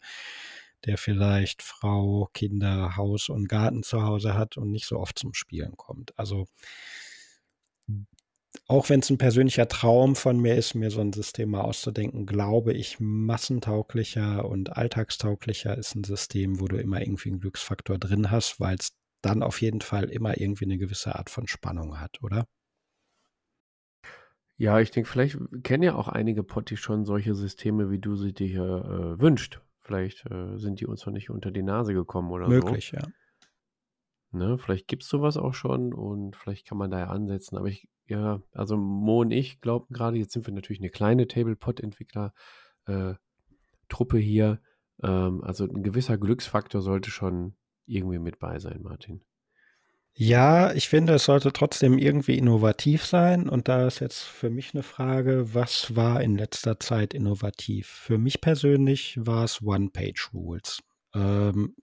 der vielleicht Frau, Kinder, Haus und Garten zu Hause hat und nicht so oft zum Spielen kommt. Also auch wenn es ein persönlicher Traum von mir ist, mir so ein System mal auszudenken, glaube ich, massentauglicher und alltagstauglicher ist ein System, wo du immer irgendwie einen Glücksfaktor drin hast, weil es dann auf jeden Fall immer irgendwie eine gewisse Art von Spannung hat, oder? Ja, ich denke, vielleicht kennen ja auch einige Potti schon solche Systeme, wie du sie dir hier äh, wünscht. Vielleicht äh, sind die uns noch nicht unter die Nase gekommen oder Möglich, so. ja. Ne, vielleicht gibt es sowas auch schon und vielleicht kann man da ja ansetzen. Aber ich, ja, also Mo und ich glauben gerade, jetzt sind wir natürlich eine kleine Tablepot-Entwickler-Truppe äh, hier. Ähm, also ein gewisser Glücksfaktor sollte schon irgendwie mit bei sein, Martin. Ja, ich finde, es sollte trotzdem irgendwie innovativ sein. Und da ist jetzt für mich eine Frage, was war in letzter Zeit innovativ? Für mich persönlich war es One-Page-Rules. Ähm,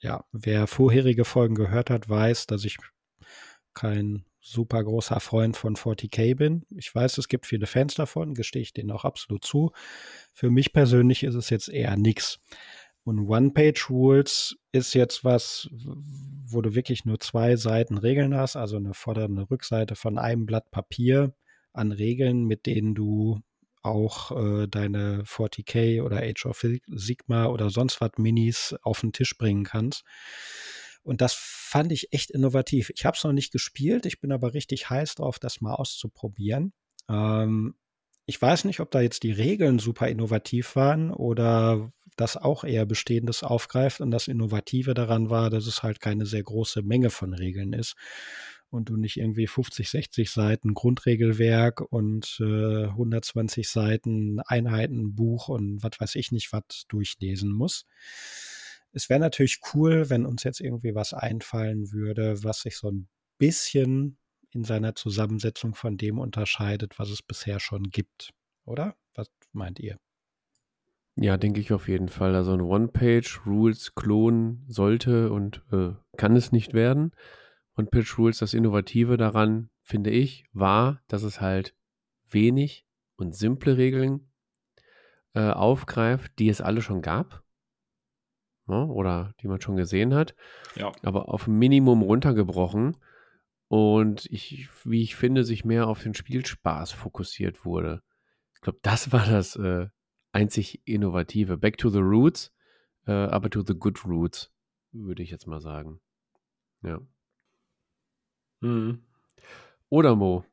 ja, wer vorherige Folgen gehört hat, weiß, dass ich kein super großer Freund von 40k bin. Ich weiß, es gibt viele Fans davon, gestehe ich denen auch absolut zu. Für mich persönlich ist es jetzt eher nichts. Und One-Page-Rules ist jetzt was, wo du wirklich nur zwei Seiten Regeln hast, also eine Vorder- und eine Rückseite von einem Blatt Papier an Regeln, mit denen du auch äh, deine 40k oder Age of Sigma oder sonst was Minis auf den Tisch bringen kannst. Und das fand ich echt innovativ. Ich habe es noch nicht gespielt, ich bin aber richtig heiß drauf, das mal auszuprobieren. Ähm, ich weiß nicht, ob da jetzt die Regeln super innovativ waren oder das auch eher Bestehendes aufgreift. Und das Innovative daran war, dass es halt keine sehr große Menge von Regeln ist und du nicht irgendwie 50, 60 Seiten Grundregelwerk und äh, 120 Seiten Einheitenbuch und was weiß ich nicht, was durchlesen muss. Es wäre natürlich cool, wenn uns jetzt irgendwie was einfallen würde, was sich so ein bisschen in seiner Zusammensetzung von dem unterscheidet, was es bisher schon gibt. Oder? Was meint ihr? Ja, denke ich auf jeden Fall. Also ein One-Page-Rules-Klon sollte und äh, kann es nicht werden. One-Page-Rules, das Innovative daran, finde ich, war, dass es halt wenig und simple Regeln äh, aufgreift, die es alle schon gab. Ne, oder die man schon gesehen hat. Ja. Aber auf ein Minimum runtergebrochen und ich, wie ich finde, sich mehr auf den Spielspaß fokussiert wurde. Ich glaube, das <laughs> war das äh, einzig Innovative. Back to the Roots, äh, aber to the good roots, würde ich jetzt mal sagen. Ja. Mhm. Oder Mo?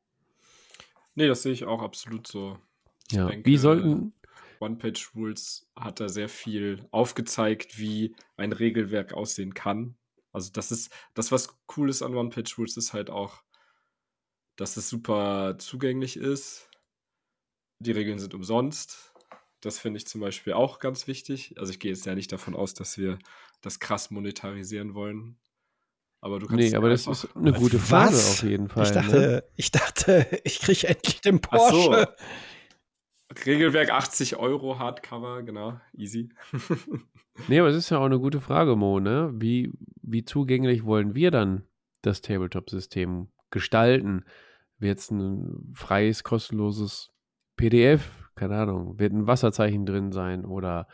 Nee, das sehe ich auch absolut so. Ich ja, denke, wie sollten. One-Page-Rules hat da sehr viel aufgezeigt, wie ein Regelwerk aussehen kann. Also das ist, das was cool ist an One-Page-Rules ist halt auch, dass es super zugänglich ist. Die Regeln sind umsonst. Das finde ich zum Beispiel auch ganz wichtig. Also ich gehe jetzt ja nicht davon aus, dass wir das krass monetarisieren wollen. Aber du kannst. Nee, aber das ist eine gute Frage auf jeden Fall. Ich dachte, ne? ich, dachte ich kriege endlich den Porsche. Ach so. Regelwerk 80 Euro Hardcover, genau, easy. <laughs> nee, aber es ist ja auch eine gute Frage, Mo, ne? Wie, wie zugänglich wollen wir dann das Tabletop-System gestalten? Wird es ein freies, kostenloses PDF? Keine Ahnung. Wird ein Wasserzeichen drin sein? Oder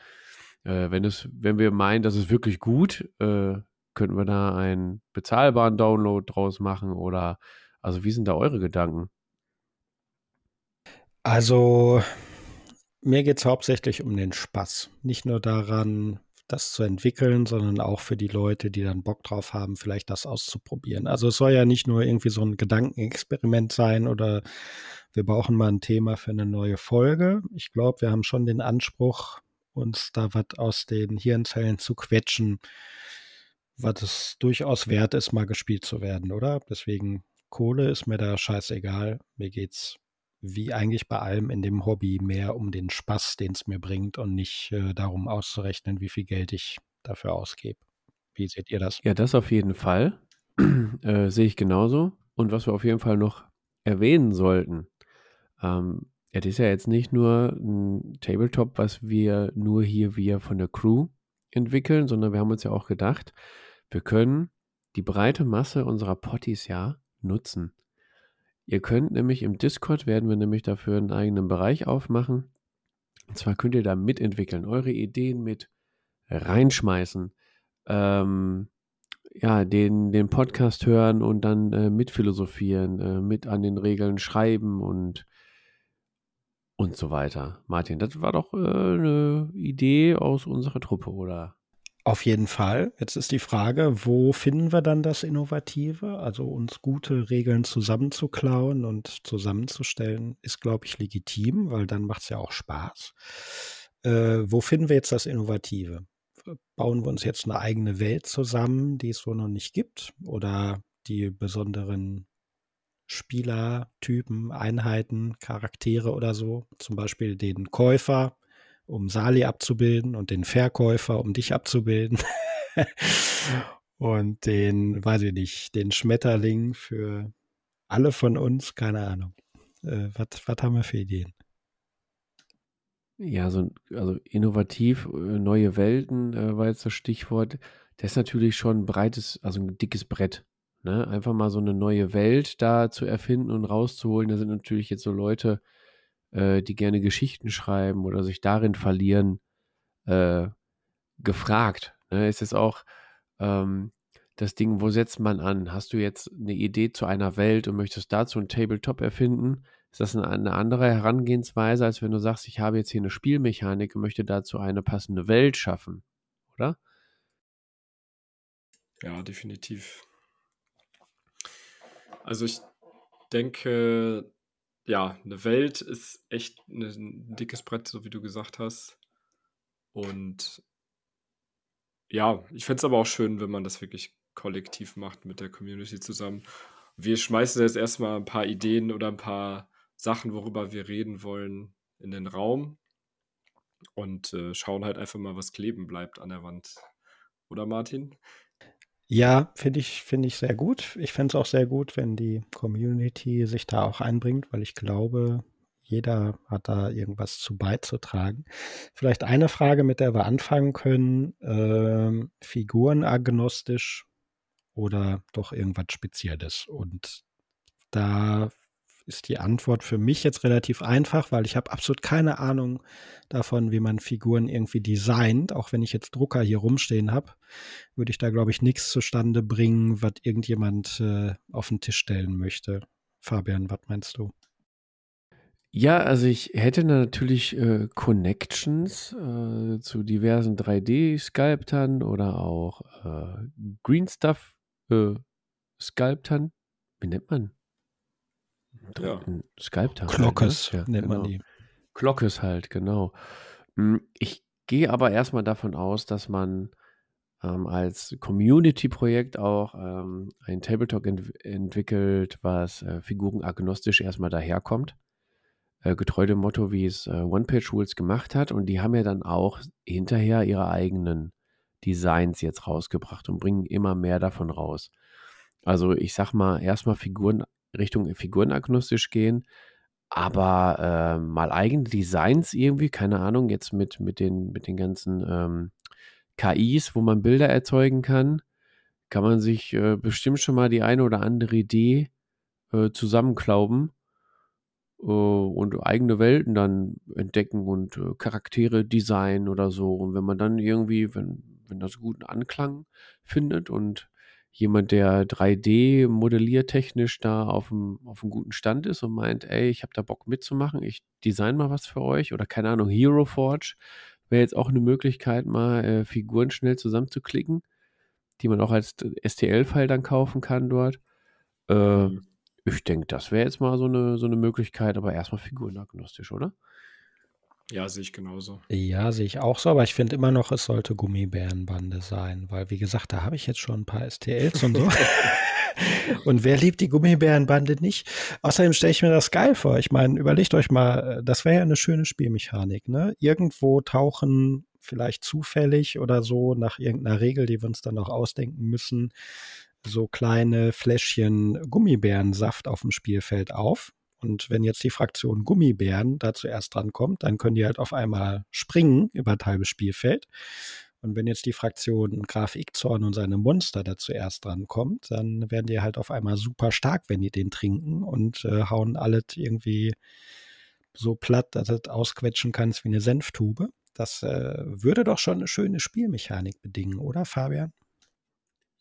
äh, wenn, es, wenn wir meinen, das ist wirklich gut, äh, könnten wir da einen bezahlbaren Download draus machen? Oder also wie sind da eure Gedanken? Also mir geht es hauptsächlich um den Spaß. Nicht nur daran, das zu entwickeln, sondern auch für die Leute, die dann Bock drauf haben, vielleicht das auszuprobieren. Also es soll ja nicht nur irgendwie so ein Gedankenexperiment sein oder wir brauchen mal ein Thema für eine neue Folge. Ich glaube, wir haben schon den Anspruch, uns da was aus den Hirnzellen zu quetschen, was es durchaus wert ist, mal gespielt zu werden, oder? Deswegen Kohle ist mir da scheißegal. Mir geht's wie eigentlich bei allem in dem Hobby mehr um den Spaß, den es mir bringt und nicht äh, darum auszurechnen, wie viel Geld ich dafür ausgebe. Wie seht ihr das? Ja, das auf jeden Fall. <clears throat> äh, sehe ich genauso. Und was wir auf jeden Fall noch erwähnen sollten, ähm, es ist ja jetzt nicht nur ein Tabletop, was wir nur hier via von der Crew entwickeln, sondern wir haben uns ja auch gedacht, wir können die breite Masse unserer Potties ja nutzen. Ihr könnt nämlich im Discord werden wir nämlich dafür einen eigenen Bereich aufmachen. Und zwar könnt ihr da mitentwickeln, eure Ideen mit reinschmeißen, ähm, ja, den, den Podcast hören und dann äh, mitphilosophieren, äh, mit an den Regeln schreiben und und so weiter. Martin, das war doch äh, eine Idee aus unserer Truppe, oder? Auf jeden Fall. Jetzt ist die Frage, wo finden wir dann das Innovative? Also uns gute Regeln zusammenzuklauen und zusammenzustellen, ist, glaube ich, legitim, weil dann macht es ja auch Spaß. Äh, wo finden wir jetzt das Innovative? Bauen wir uns jetzt eine eigene Welt zusammen, die es so noch nicht gibt? Oder die besonderen Spielertypen, Einheiten, Charaktere oder so? Zum Beispiel den Käufer, um Sali abzubilden und den Verkäufer, um dich abzubilden. <laughs> und den, weiß ich nicht, den Schmetterling für alle von uns, keine Ahnung. Äh, was haben wir für Ideen? Ja, so also innovativ, äh, neue Welten äh, war jetzt das Stichwort. Das ist natürlich schon ein breites, also ein dickes Brett. Ne? Einfach mal so eine neue Welt da zu erfinden und rauszuholen. Da sind natürlich jetzt so Leute, äh, die gerne Geschichten schreiben oder sich darin verlieren, äh, gefragt. Ne? Ist es auch ähm, das Ding, wo setzt man an? Hast du jetzt eine Idee zu einer Welt und möchtest dazu ein Tabletop erfinden? Ist das eine, eine andere Herangehensweise, als wenn du sagst, ich habe jetzt hier eine Spielmechanik und möchte dazu eine passende Welt schaffen, oder? Ja, definitiv. Also ich denke, ja, eine Welt ist echt ne, ein dickes Brett, so wie du gesagt hast. Und ja, ich fände es aber auch schön, wenn man das wirklich kollektiv macht mit der Community zusammen. Wir schmeißen jetzt erstmal ein paar Ideen oder ein paar Sachen, worüber wir reden wollen, in den Raum und äh, schauen halt einfach mal, was kleben bleibt an der Wand. Oder Martin? Ja, finde ich, finde ich sehr gut. Ich fände es auch sehr gut, wenn die Community sich da auch einbringt, weil ich glaube, jeder hat da irgendwas zu beizutragen. Vielleicht eine Frage, mit der wir anfangen können. Ähm, figurenagnostisch oder doch irgendwas Spezielles? Und da ist die Antwort für mich jetzt relativ einfach, weil ich habe absolut keine Ahnung davon, wie man Figuren irgendwie designt. Auch wenn ich jetzt Drucker hier rumstehen habe, würde ich da, glaube ich, nichts zustande bringen, was irgendjemand äh, auf den Tisch stellen möchte. Fabian, was meinst du? Ja, also ich hätte natürlich äh, Connections äh, zu diversen 3D-Sculptern oder auch äh, Green Stuff äh. Wie nennt man? Ja. Sculptor. Glockes halt, ne? ja, nennt genau. man die. Glockes halt, genau. Hm, ich gehe aber erstmal davon aus, dass man ähm, als Community-Projekt auch ähm, ein Tabletop ent entwickelt, was äh, figurenagnostisch erstmal daherkommt. Äh, getreu dem Motto, wie es äh, One-Page-Rules gemacht hat. Und die haben ja dann auch hinterher ihre eigenen Designs jetzt rausgebracht und bringen immer mehr davon raus. Also ich sag mal, erstmal Figuren Richtung figurenagnostisch gehen, aber äh, mal eigene Designs irgendwie, keine Ahnung, jetzt mit, mit, den, mit den ganzen ähm, KIs, wo man Bilder erzeugen kann, kann man sich äh, bestimmt schon mal die eine oder andere Idee äh, zusammenklauben äh, und eigene Welten dann entdecken und äh, Charaktere designen oder so. Und wenn man dann irgendwie, wenn, wenn das guten Anklang findet und jemand, der 3D modelliertechnisch da auf einem, auf einem guten Stand ist und meint, ey, ich habe da Bock mitzumachen, ich design mal was für euch oder keine Ahnung, Hero Forge, wäre jetzt auch eine Möglichkeit, mal äh, Figuren schnell zusammenzuklicken, die man auch als STL-File dann kaufen kann dort. Äh, Mhm. ich denke, das wäre jetzt mal so eine, so eine Möglichkeit, aber erstmal figurenagnostisch, oder? Ja, sehe ich genauso. Ja, sehe ich auch so, aber ich finde immer noch, es sollte Gummibärenbande sein, weil wie gesagt, da habe ich jetzt schon ein paar STLs und so. <laughs> und wer liebt die Gummibärenbande nicht? Außerdem stelle ich mir das geil vor. Ich meine, überlegt euch mal, äh, das wäre ja eine schöne Spielmechanik, ne? Irgendwo tauchen vielleicht zufällig oder so nach irgendeiner Regel, die wir uns dann noch ausdenken müssen, so kleine Fläschchen Gummibärensaft auf dem Spielfeld auf. Und wenn jetzt die Fraktion Gummibären da zuerst dran kommt, dann können die halt auf einmal springen über das halbe Spielfeld. Und wenn jetzt die Fraktion Graf Ickzorn und seine Monster da zuerst dran kommt, dann werden die halt auf einmal super stark, wenn die den trinken und äh, hauen alles irgendwie so platt, dass es ausquetschen kannst wie eine Senftube. Das äh, würde doch schon eine schöne Spielmechanik bedingen, oder Fabian?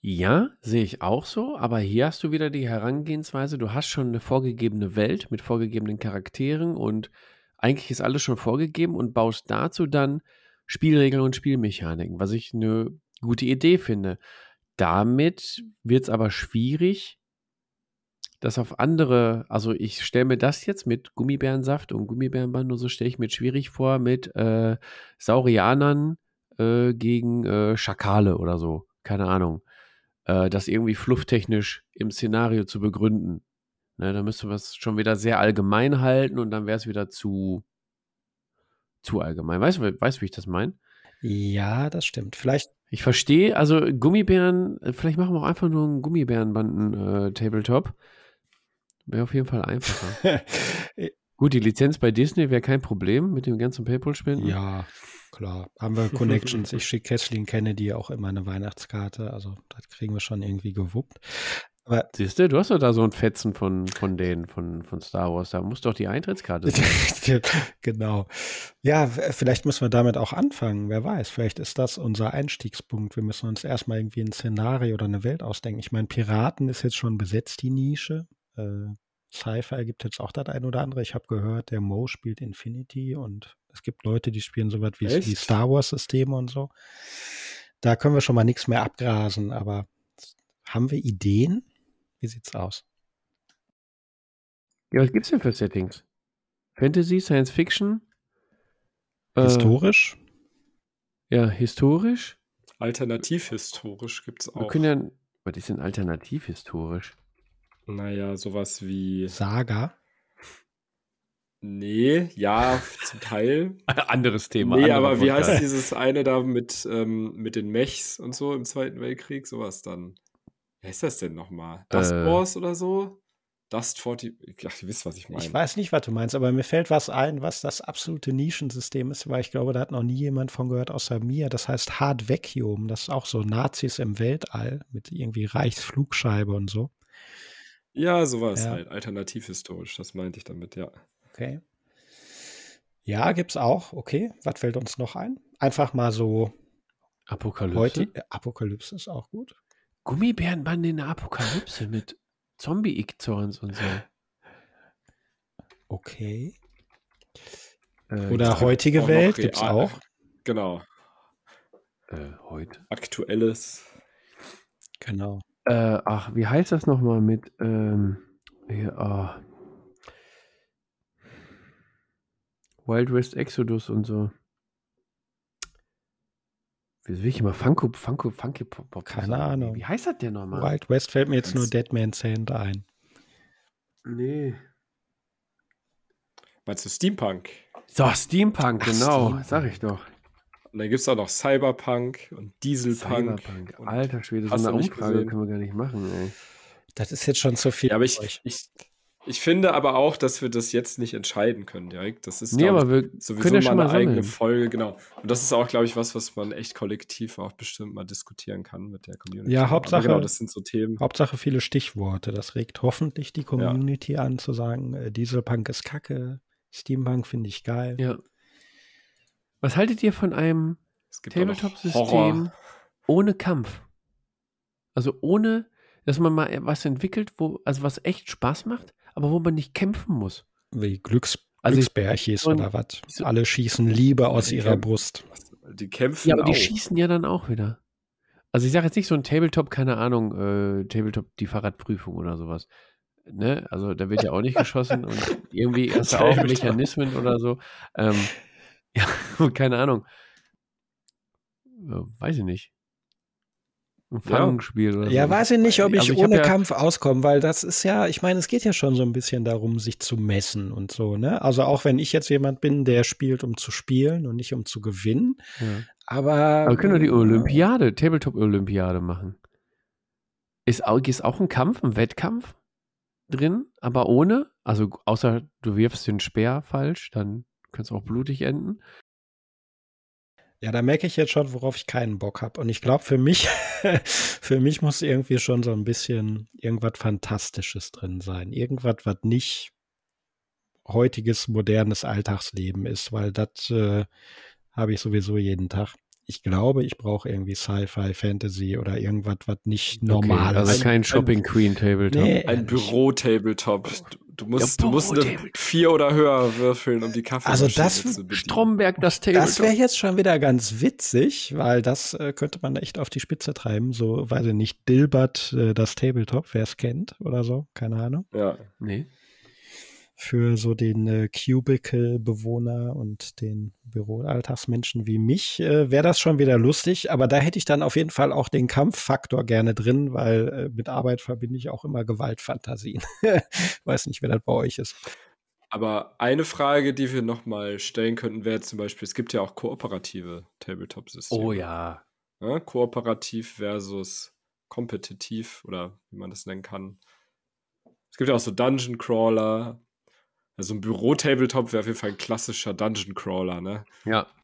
Ja, sehe ich auch so, aber hier hast du wieder die Herangehensweise, du hast schon eine vorgegebene Welt mit vorgegebenen Charakteren und eigentlich ist alles schon vorgegeben und baust dazu dann Spielregeln und Spielmechaniken, was ich eine gute Idee finde. Damit wird es aber schwierig, das auf andere, also ich stelle mir das jetzt mit Gummibärensaft und Gummibärenband und so stelle ich mir schwierig vor mit äh, Saurianern äh, gegen äh, Schakale oder so, keine Ahnung äh, das irgendwie flufftechnisch im Szenario zu begründen. Ne, da müsste man es schon wieder sehr allgemein halten und dann wäre es wieder zu, zu allgemein. Weißt du, weißt, wie ich das meine? Ja, das stimmt. Vielleicht. Ich verstehe, also Gummibären, äh, vielleicht machen wir auch einfach nur einen Gummibärenbanden-Tabletop. wäre auf jeden Fall einfacher. <laughs> Gut, die Lizenz bei Disney wäre kein Problem mit dem ganzen Paypal-Spenden. Ja, klar. Haben wir Connections. <laughs> Ich schicke Kathleen Kennedy auch immer eine Weihnachtskarte. Also, das kriegen wir schon irgendwie gewuppt. Aber Siehst du, du hast doch da so ein Fetzen von, von denen, von, von Star Wars. Da muss doch die Eintrittskarte sein. <laughs> genau. Ja, vielleicht müssen wir damit auch anfangen. Wer weiß, vielleicht ist das unser Einstiegspunkt. Wir müssen uns erstmal irgendwie ein Szenario oder eine Welt ausdenken. Ich meine, Piraten ist jetzt schon besetzt, die Nische. Äh, Sci-Fi gibt jetzt auch das ein oder andere. Ich habe gehört, der Mo spielt Infinity und es gibt Leute, die spielen so was wie, wie Star Wars-Systeme und so. Da können wir schon mal nichts mehr abgrasen, aber haben wir Ideen? Wie sieht's aus? Ja, was gibt's denn für Settings? Fantasy, Science Fiction? Historisch? Äh, ja, historisch. Alternativhistorisch gibt's auch. Wir können ja, was ist denn alternativhistorisch? Naja, sowas wie. Saga. Nee, ja, zum Teil. <laughs> Anderes Thema. Nee, aber wie heißt dieses eine da mit, ähm, mit den Mechs und so im Zweiten Weltkrieg? Sowas dann. Wie heißt das denn nochmal? Dust äh, Wars oder so? Dust 40. Ach, ihr wisst, was ich meine. Ich weiß nicht, was du meinst, aber mir fällt was ein, was das absolute Nischensystem ist, weil ich glaube, da hat noch nie jemand von gehört außer mir. Das heißt Hard Vacuum. Das ist auch so Nazis im Weltall mit irgendwie Reichsflugscheibe und so. Ja, sowas ja. halt. Alternativhistorisch, das meinte ich damit, ja. Okay. Ja, gibt's auch. Okay. Was fällt uns noch ein? Einfach mal so. Apokalypse. Heute, äh, Apokalypse ist auch gut. Gummibärenbande in der Apokalypse mit Zombie-Ikzorns und so. Okay. Äh, Oder heutige auch Welt gibt's auch. Genau. Äh, heute. Aktuelles. Genau. Äh, ach, wie heißt das nochmal mit ähm, hier, oh. Wild West Exodus und so. Wie will ich immer Funko, Funko, Funky Pop? Keine Ahnung. Wie heißt das denn nochmal? Wild West fällt mir jetzt nur Dead Man's Hand ein. Nee. Meinst du Steampunk? So, Steampunk, Ach, genau. Steampunk. Sag ich doch. Und dann gibt es auch noch Cyberpunk und Dieselpunk. Cyberpunk. Alter Schwede, so eine Umfrage können wir gar nicht machen, ey. Das ist jetzt schon zu viel. Ja, aber ich, ich, ich finde aber auch, dass wir das jetzt nicht entscheiden können direkt. Das ist nee, aber wir sowieso ja mal eine mal eigene Folge, genau. Und das ist auch, glaube ich, was, was man echt kollektiv auch bestimmt mal diskutieren kann mit der Community. Ja, Hauptsache, aber genau, das sind so Themen. Hauptsache viele Stichworte. Das regt hoffentlich die Community ja. an, zu sagen, äh, Dieselpunk ist kacke, Steampunk finde ich geil. Ja. Was haltet ihr von einem Tabletop-System ohne Kampf? Also ohne, dass man mal was entwickelt, wo, also was echt Spaß macht, aber wo man nicht kämpfen muss. Wie Glücks also Glücksbärchis oder was. Alle schießen Liebe aus ihrer hab, Brust. Die kämpfen Ja, aber die auch. schießen ja dann auch wieder. Also ich sage jetzt nicht so ein Tabletop, keine Ahnung, äh, Tabletop die Fahrradprüfung oder sowas. Ne? Also da wird ja auch nicht geschossen und <laughs> irgendwie hast du auch. Mechanismen oder so. Ähm, <laughs> ja, keine Ahnung. Äh, weiß ich nicht. Ein Ja. Fangspiel oder so. Ja, weiß ich nicht, ob ich Also ich ohne ja- Kampf auskomme, weil das ist ja, ich meine, es geht ja schon so ein bisschen darum, sich zu messen und so, ne? Also auch wenn ich jetzt jemand bin, der spielt, um zu spielen und nicht um zu gewinnen, Ja. aber. Aber wir können doch die Olympiade, Tabletop-Olympiade machen. Ist auch, ist auch ein Kampf, ein Wettkampf drin, aber ohne, also außer du wirfst den Speer falsch, dann kann es auch blutig enden. Ja, da merke ich jetzt schon, worauf ich keinen Bock habe. Und ich glaube, für mich, <laughs> für mich muss irgendwie schon so ein bisschen irgendwas Fantastisches drin sein. Irgendwas, was nicht heutiges, modernes Alltagsleben ist, weil das äh, habe ich sowieso jeden Tag. Ich glaube, ich brauche irgendwie Sci-Fi, Fantasy oder irgendwas, was nicht normal okay, also ist. kein Shopping Queen Tabletop. Nee, Ein ehrlich. Büro-Tabletop. Du, musst, Ja, du musst eine vier oder höher würfeln, um die Kaffee Also das- zu bedienen. Stromberg, das Tabletop. Das wäre jetzt schon wieder ganz witzig, weil das äh, könnte man echt auf die Spitze treiben. So, weiß ich nicht, Dilbert, äh, das Tabletop, wer es kennt oder so, keine Ahnung. Ja. nee. Für so den äh, Cubicle-Bewohner und den Büroalltagsmenschen wie mich äh, wäre das schon wieder lustig, aber da hätte ich dann auf jeden Fall auch den Kampffaktor gerne drin, weil äh, mit Arbeit verbinde ich auch immer Gewaltfantasien. <laughs> weiß nicht, wer das bei euch ist. Aber eine Frage, die wir nochmal stellen könnten, wäre zum Beispiel, es gibt ja auch kooperative Tabletop-Systeme. Oh ja. Ja, kooperativ versus kompetitiv oder wie man das nennen kann. Es gibt ja auch so Dungeon Crawler. Also ein Büro-Tabletop wäre auf jeden Fall ein klassischer Dungeon Crawler, ne? Ja. <laughs>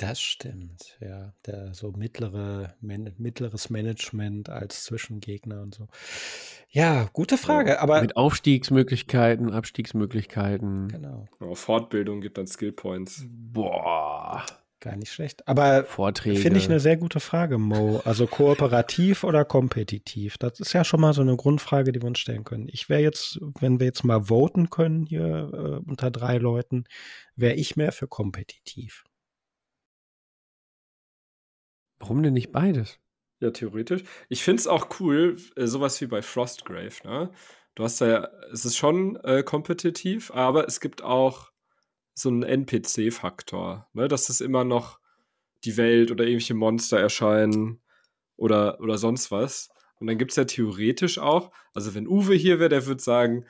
Das stimmt, ja. Der so mittlere, man, mittleres Management als Zwischengegner und so. Ja, gute Frage, aber Mit Aufstiegsmöglichkeiten, Abstiegsmöglichkeiten. genau, Fortbildung gibt dann Skill Points. Boah. Gar nicht schlecht. Aber Vorträge. finde ich eine sehr gute Frage, Mo. Also kooperativ oder kompetitiv? Das ist ja schon mal so eine Grundfrage, die wir uns stellen können. Ich wäre jetzt, wenn wir jetzt mal voten können hier äh, unter drei Leuten, wäre ich mehr für kompetitiv. Warum denn nicht beides? Ja, theoretisch. Ich finde es auch cool, äh, sowas wie bei Frostgrave, ne? Du hast da ja, es ist schon äh, kompetitiv, aber es gibt auch so einen NPC-Faktor, ne? Dass es immer noch die Welt oder irgendwelche Monster erscheinen oder, oder sonst was. Und dann gibt es ja theoretisch auch, also wenn Uwe hier wäre, der würde sagen,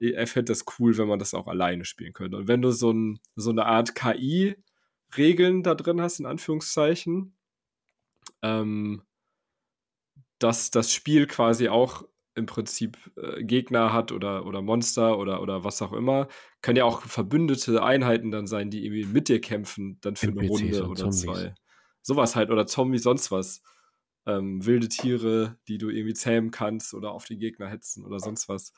er fände das cool, wenn man das auch alleine spielen könnte. Und wenn du so, ein, so eine Art KI-Regeln da drin hast, in Anführungszeichen, ähm, dass das Spiel quasi auch im Prinzip äh, Gegner hat oder, oder Monster oder, oder was auch immer. Können ja auch verbündete Einheiten dann sein, die irgendwie mit dir kämpfen, dann für eine NPCs Runde und oder Zombies. zwei. Sowas halt, oder Zombies, sonst was. Ähm, wilde Tiere, die du irgendwie zähmen kannst oder auf die Gegner hetzen oder sonst was.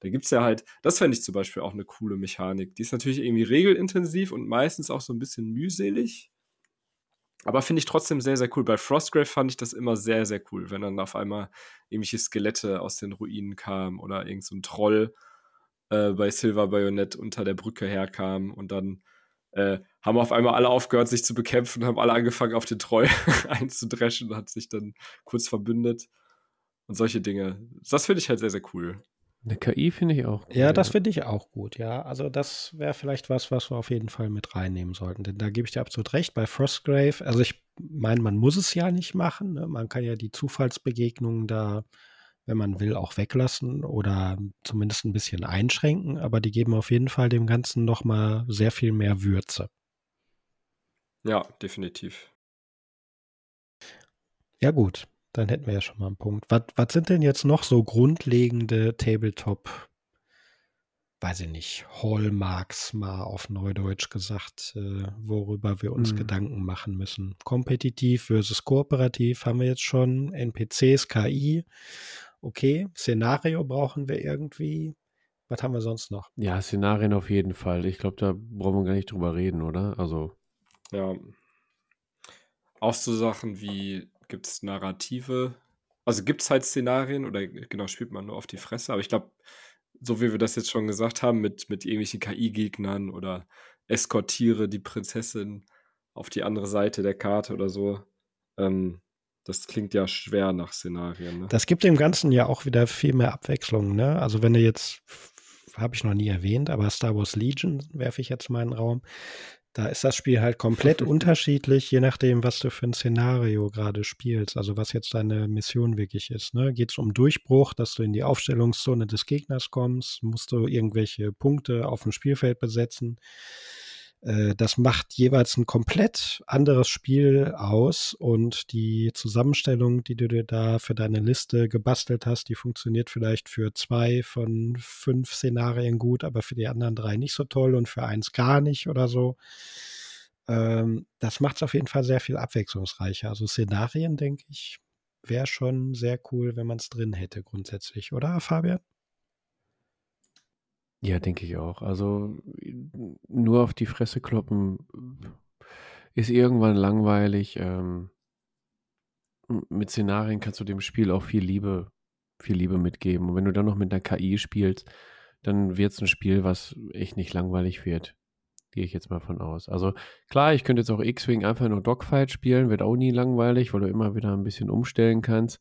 Da gibt es ja halt, das fände ich zum Beispiel auch eine coole Mechanik. Die ist natürlich irgendwie regelintensiv und meistens auch so ein bisschen mühselig. Aber finde ich trotzdem sehr, sehr cool. Bei Frostgrave fand ich das immer sehr, sehr cool, wenn dann auf einmal irgendwelche Skelette aus den Ruinen kamen oder irgend so Troll äh, bei Silver Bayonet unter der Brücke herkam und dann äh, haben auf einmal alle aufgehört, sich zu bekämpfen und haben alle angefangen, auf den Troll <laughs> einzudreschen und hat sich dann kurz verbündet und solche Dinge. Das finde ich halt sehr, sehr cool. Eine KI finde ich auch. Ja, cool, das finde ich auch gut, ja. Also das wäre vielleicht was, was wir auf jeden Fall mit reinnehmen sollten. Denn da gebe ich dir absolut recht. Bei Frostgrave, also ich meine, man muss es ja nicht machen. Ne? Man kann ja die Zufallsbegegnungen da, wenn man will, auch weglassen oder zumindest ein bisschen einschränken. Aber die geben auf jeden Fall dem Ganzen nochmal sehr viel mehr Würze. Ja, definitiv. Ja gut, dann hätten wir ja schon mal einen Punkt. Was, was sind denn jetzt noch so grundlegende Tabletop, weiß ich nicht, Hallmarks mal auf Neudeutsch gesagt, äh, worüber wir uns Hm. Gedanken machen müssen? Kompetitiv versus kooperativ haben wir jetzt schon, NPCs, KI, okay, Szenario brauchen wir irgendwie. Was haben wir sonst noch? Ja, Szenarien auf jeden Fall. Ich glaube, da brauchen wir gar nicht drüber reden, oder? Also, Ja. Auch so Sachen wie, gibt es Narrative? Also gibt es halt Szenarien oder genau, spielt man nur auf die Fresse? Aber ich glaube, so wie wir das jetzt schon gesagt haben, mit, mit irgendwelchen KI-Gegnern oder eskortiere die Prinzessin auf die andere Seite der Karte oder so. Ähm, das klingt ja schwer nach Szenarien. Ne? Das gibt dem Ganzen ja auch wieder viel mehr Abwechslung. Ne? Also wenn du jetzt, habe ich noch nie erwähnt, aber Star Wars Legion werfe ich jetzt mal in den Raum. Da ist das Spiel halt komplett <laughs> unterschiedlich, je nachdem, was du für ein Szenario gerade spielst. Also was jetzt deine Mission wirklich ist. Ne? Geht es um Durchbruch, dass du in die Aufstellungszone des Gegners kommst? Musst du irgendwelche Punkte auf dem Spielfeld besetzen? Äh, das macht jeweils ein komplett anderes Spiel aus und die Zusammenstellung, die du dir da für deine Liste gebastelt hast, die funktioniert vielleicht für zwei von fünf Szenarien gut, aber für die anderen drei nicht so toll und für eins gar nicht oder so. Ähm, das macht es auf jeden Fall sehr viel abwechslungsreicher. Also Szenarien, denke ich, wäre schon sehr cool, wenn man es drin hätte grundsätzlich, oder Fabian? Ja, denke ich auch. Also nur auf die Fresse kloppen ist irgendwann langweilig. Ähm, mit Szenarien kannst du dem Spiel auch viel Liebe, viel Liebe mitgeben. Und wenn du dann noch mit einer KI spielst, dann wird es ein Spiel, was echt nicht langweilig wird. Gehe ich jetzt mal von aus. Also klar, ich könnte jetzt auch X-Wing einfach nur Dogfight spielen, wird auch nie langweilig, weil du immer wieder ein bisschen umstellen kannst.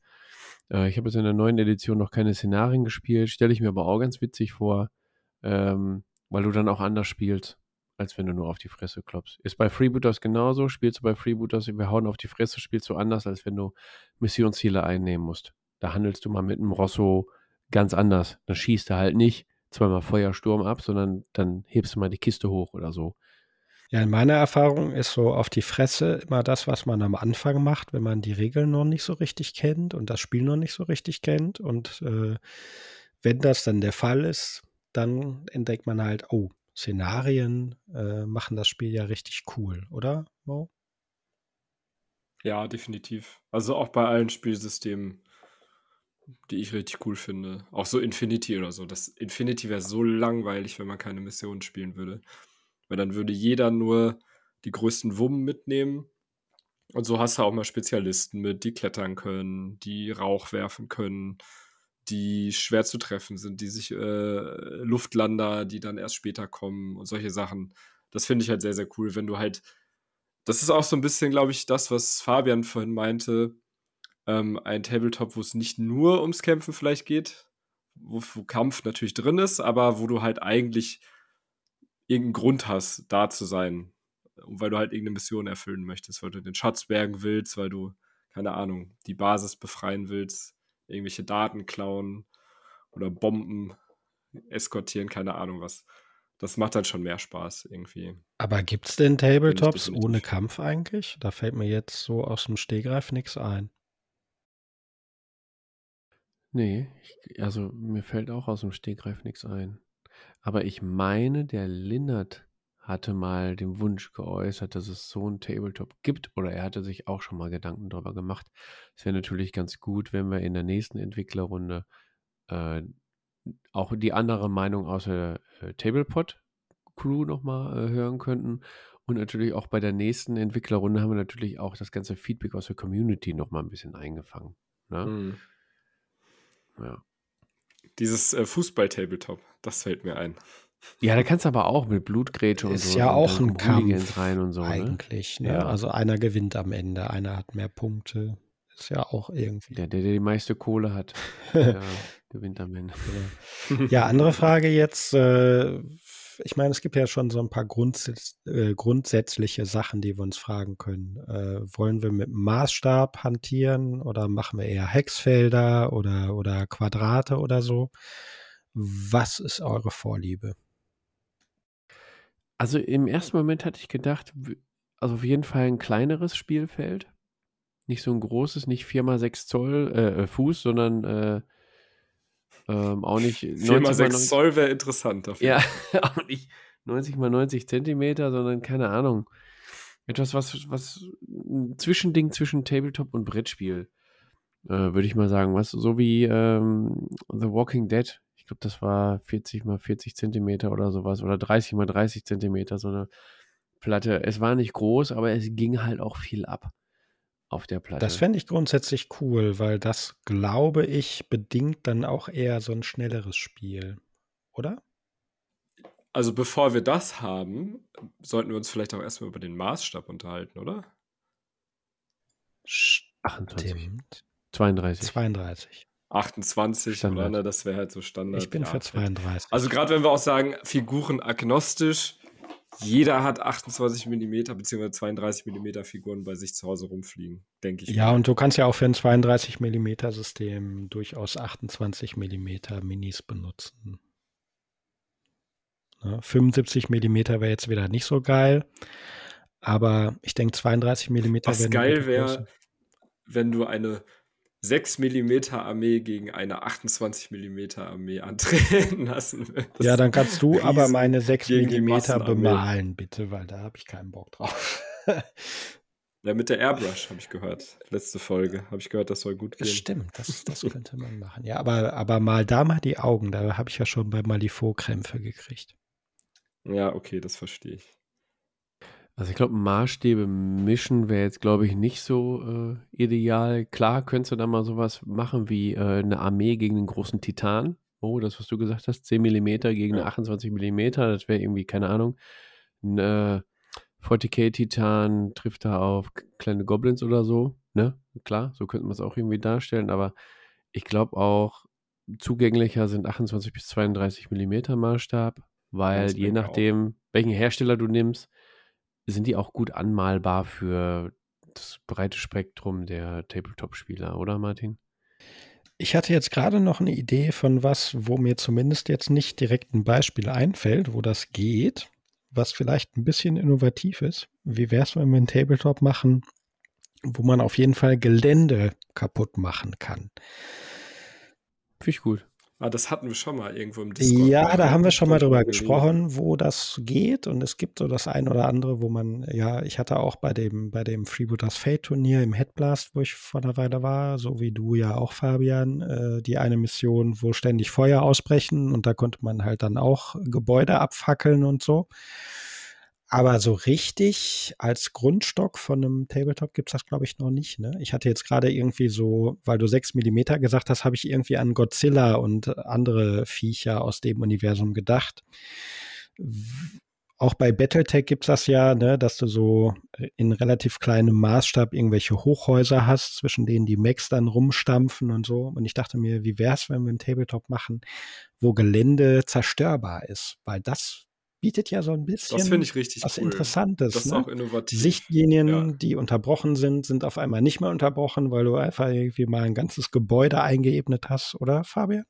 Äh, ich habe jetzt in der neuen Edition noch keine Szenarien gespielt, stelle ich mir aber auch ganz witzig vor ähm, weil du dann auch anders spielst, als wenn du nur auf die Fresse klopfst. Ist bei Freebooters genauso, spielst du bei Freebooters, wir hauen auf die Fresse, spielst du anders, als wenn du Missionsziele einnehmen musst. Da handelst du mal mit einem Rosso ganz anders. Dann schießt er halt nicht zweimal Feuersturm ab, sondern dann hebst du mal die Kiste hoch oder so. Ja, in meiner Erfahrung ist so auf die Fresse immer das, was man am Anfang macht, wenn man die Regeln noch nicht so richtig kennt und das Spiel noch nicht so richtig kennt. Und äh, wenn das dann der Fall ist, dann entdeckt man halt, oh, Szenarien äh, machen das Spiel ja richtig cool, oder, Mo? Ja, definitiv. Also auch bei allen Spielsystemen, die ich richtig cool finde. Auch so Infinity oder so. Das Infinity wäre so langweilig, wenn man keine Missionen spielen würde. Weil dann würde jeder nur die größten Wummen mitnehmen. Und so hast du auch mal Spezialisten mit, die klettern können, die Rauch werfen können, die schwer zu treffen sind, die sich äh, Luftlander, die dann erst später kommen und solche Sachen. Das finde ich halt sehr, sehr cool, wenn du halt. Das ist auch so ein bisschen, glaube ich, das, was Fabian vorhin meinte. Ähm, ein Tabletop, wo es nicht nur ums Kämpfen vielleicht geht, wo, wo Kampf natürlich drin ist, aber wo du halt eigentlich irgendeinen Grund hast, da zu sein. Weil du halt irgendeine Mission erfüllen möchtest, weil du den Schatz bergen willst, weil du, keine Ahnung, die Basis befreien willst irgendwelche Daten klauen oder Bomben eskortieren, keine Ahnung was. Das macht dann schon mehr Spaß irgendwie. Aber gibt es denn Tabletops ohne Kampf eigentlich? Da fällt mir jetzt so aus dem Stegreif nichts ein. Nee, ich, also mir fällt auch aus dem Stegreif nichts ein. Aber ich meine, der Linnert hatte mal den Wunsch geäußert, dass es so ein Tabletop gibt oder er hatte sich auch schon mal Gedanken darüber gemacht. Es wäre natürlich ganz gut, wenn wir in der nächsten Entwicklerrunde äh, auch die andere Meinung aus der äh, Tablepot-Crew nochmal äh, hören könnten. Und natürlich auch bei der nächsten Entwicklerrunde haben wir natürlich auch das ganze Feedback aus der Community nochmal ein bisschen eingefangen. Ne? Mhm. Ja. Dieses äh, Fußball-Tabletop, das fällt mir ein. Ja, da kannst du aber auch mit Blutgrätsche und ist so. Ist ja auch ein Kampf rein und so, ne? eigentlich. Ne? Ja. Also einer gewinnt am Ende, einer hat mehr Punkte. Ist ja auch irgendwie. Der, der, der die meiste Kohle hat, <laughs> der gewinnt am Ende. Ja, andere Frage jetzt. Äh, ich meine, es gibt ja schon so ein paar grundsätz äh, grundsätzliche Sachen, die wir uns fragen können. Äh, wollen wir mit Maßstab hantieren oder machen wir eher Hexfelder oder, oder Quadrate oder so? Was ist eure Vorliebe? Also im ersten Moment hatte ich gedacht, also auf jeden Fall ein kleineres Spielfeld. Nicht so ein großes, nicht 4x6 Zoll äh, äh, Fuß, sondern äh, ähm, auch nicht <laughs> 4x6 Zoll wäre interessant. Dafür. Ja, <laughs> auch nicht 90 x 90 Zentimeter, sondern keine Ahnung. Etwas, was, was ein Zwischending zwischen Tabletop und Brettspiel, äh, würde ich mal sagen. Was so wie ähm, The Walking Dead ich glaube, das war 40 mal 40 Zentimeter oder sowas oder 30 mal 30 Zentimeter, so eine Platte. Es war nicht groß, aber es ging halt auch viel ab auf der Platte. Das fände ich grundsätzlich cool, weil das, glaube ich, bedingt dann auch eher so ein schnelleres Spiel, oder? also bevor wir das haben, sollten wir uns vielleicht auch erstmal über den Maßstab unterhalten, oder? Stimmt. 32. 32. 28 Standard. oder ne, das wäre halt so Standard. Ich bin ja, für fett. 32. Also gerade wenn wir auch sagen, Figuren agnostisch, jeder hat 28 mm bzw. 32 mm Figuren bei sich zu Hause rumfliegen, denke ich. ja, mal. und du kannst ja auch für ein 32 mm System durchaus 28 mm Minis benutzen. Ne, 75 mm wäre jetzt wieder nicht so geil, aber ich denke 32 mm Was geil wäre, wenn du eine 6 mm Armee gegen eine 28 mm Armee antreten <laughs> lassen würdest. Ja, dann kannst du aber meine 6 gegen die mm bemalen, bitte, weil da habe ich keinen Bock drauf. Ja, mit der Airbrush habe ich gehört. Letzte Folge habe ich gehört, das soll gut gehen. Stimmt, das, das könnte man machen. Ja, aber, aber mal da mal die Augen, da habe ich ja schon bei Malifaux Krämpfe gekriegt. Ja, okay, das verstehe ich. Also ich glaube, Maßstäbe mischen wäre jetzt, glaube ich, nicht so äh, ideal. Klar, könntest du da mal sowas machen wie äh, eine Armee gegen einen großen Titan. Oh, das, was du gesagt hast, 10 mm gegen Ja. 28 mm, das wäre irgendwie, keine Ahnung, ein äh, 40k-Titan trifft da auf kleine Goblins oder so. Ne? Klar, so könnte man es auch irgendwie darstellen, aber ich glaube auch, zugänglicher sind 28 bis 32 mm Maßstab, weil je ich auch. nachdem, welchen Hersteller du nimmst, sind die auch gut anmalbar für das breite Spektrum der Tabletop-Spieler, oder Martin? Ich hatte jetzt gerade noch eine Idee von was, wo mir zumindest jetzt nicht direkt ein Beispiel einfällt, wo das geht, was vielleicht ein bisschen innovativ ist. Wie wäre es, wenn wir einen Tabletop machen, wo man auf jeden Fall Gelände kaputt machen kann? Finde ich gut. Ah, das hatten wir schon mal irgendwo im Discord. Ja, da haben wir schon mal drüber gesprochen, wo das geht. Und es gibt so das ein oder andere, wo man, ja, ich hatte auch bei dem, bei dem Freebooters Fate Turnier im Headblast, wo ich vor einer Weile war, so wie du ja auch, Fabian, äh, die eine Mission, wo ständig Feuer ausbrechen und da konnte man halt dann auch Gebäude abfackeln und so. Aber so richtig als Grundstock von einem Tabletop gibt's das, glaube ich, noch nicht. Ne? Ich hatte jetzt gerade irgendwie so, weil du 6 Millimeter gesagt hast, habe ich irgendwie an Godzilla und andere Viecher aus dem Universum gedacht. Auch bei Battletech gibt's das ja, ne, dass du so in relativ kleinem Maßstab irgendwelche Hochhäuser hast, zwischen denen die Mechs dann rumstampfen und so. Und ich dachte mir, wie wär's, wenn wir einen Tabletop machen, wo Gelände zerstörbar ist? Weil das bietet ja so ein bisschen Das finde ich richtig was cool. Interessantes. Das ist ne? auch innovativ. Sichtlinien, Ja. die unterbrochen sind, sind auf einmal nicht mehr unterbrochen, weil du einfach irgendwie mal ein ganzes Gebäude eingeebnet hast, oder Fabian?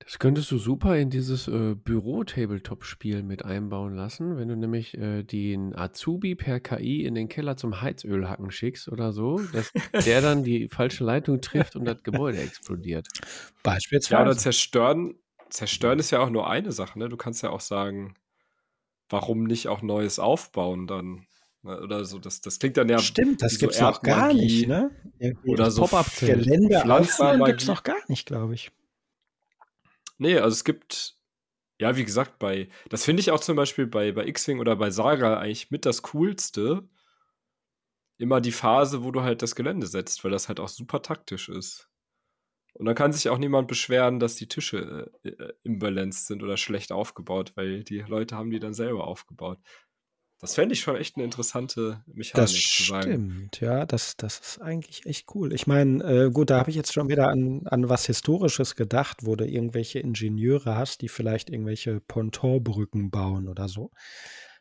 Das könntest du super in dieses äh, Büro-Tabletop-Spiel mit einbauen lassen, wenn du nämlich äh, den Azubi per KI in den Keller zum Heizölhacken schickst oder so, dass der dann die falsche Leitung trifft und das Gebäude <laughs> explodiert. Ja, oder Beispielsweise. zerstören. Zerstören ist ja auch nur eine Sache, ne? Du kannst ja auch sagen, warum nicht auch Neues aufbauen dann? Ne? Oder so, das, das klingt dann ja Stimmt, das so gibt's noch gar Erdmagie nicht, ne? Irgendwie Oder so Pop-up-Zelt. Gelände aufbauen Pflanzenmagie. gibt's noch gar nicht, glaube ich. Nee, also es gibt, ja, wie gesagt, bei, das finde ich auch zum Beispiel bei, bei X-Wing oder bei Saga eigentlich mit das Coolste. Immer die Phase, wo du halt das Gelände setzt, weil das halt auch super taktisch ist. Und dann kann sich auch niemand beschweren, dass die Tische äh, äh, imbalanced sind oder schlecht aufgebaut, weil die Leute haben die dann selber aufgebaut. Das fände ich schon echt eine interessante Mechanik Das zu sagen. stimmt, ja, das, das ist eigentlich echt cool. Ich meine, äh, gut, da habe ich jetzt schon wieder an, an was Historisches gedacht, wo du irgendwelche Ingenieure hast, die vielleicht irgendwelche Pontonbrücken bauen oder so.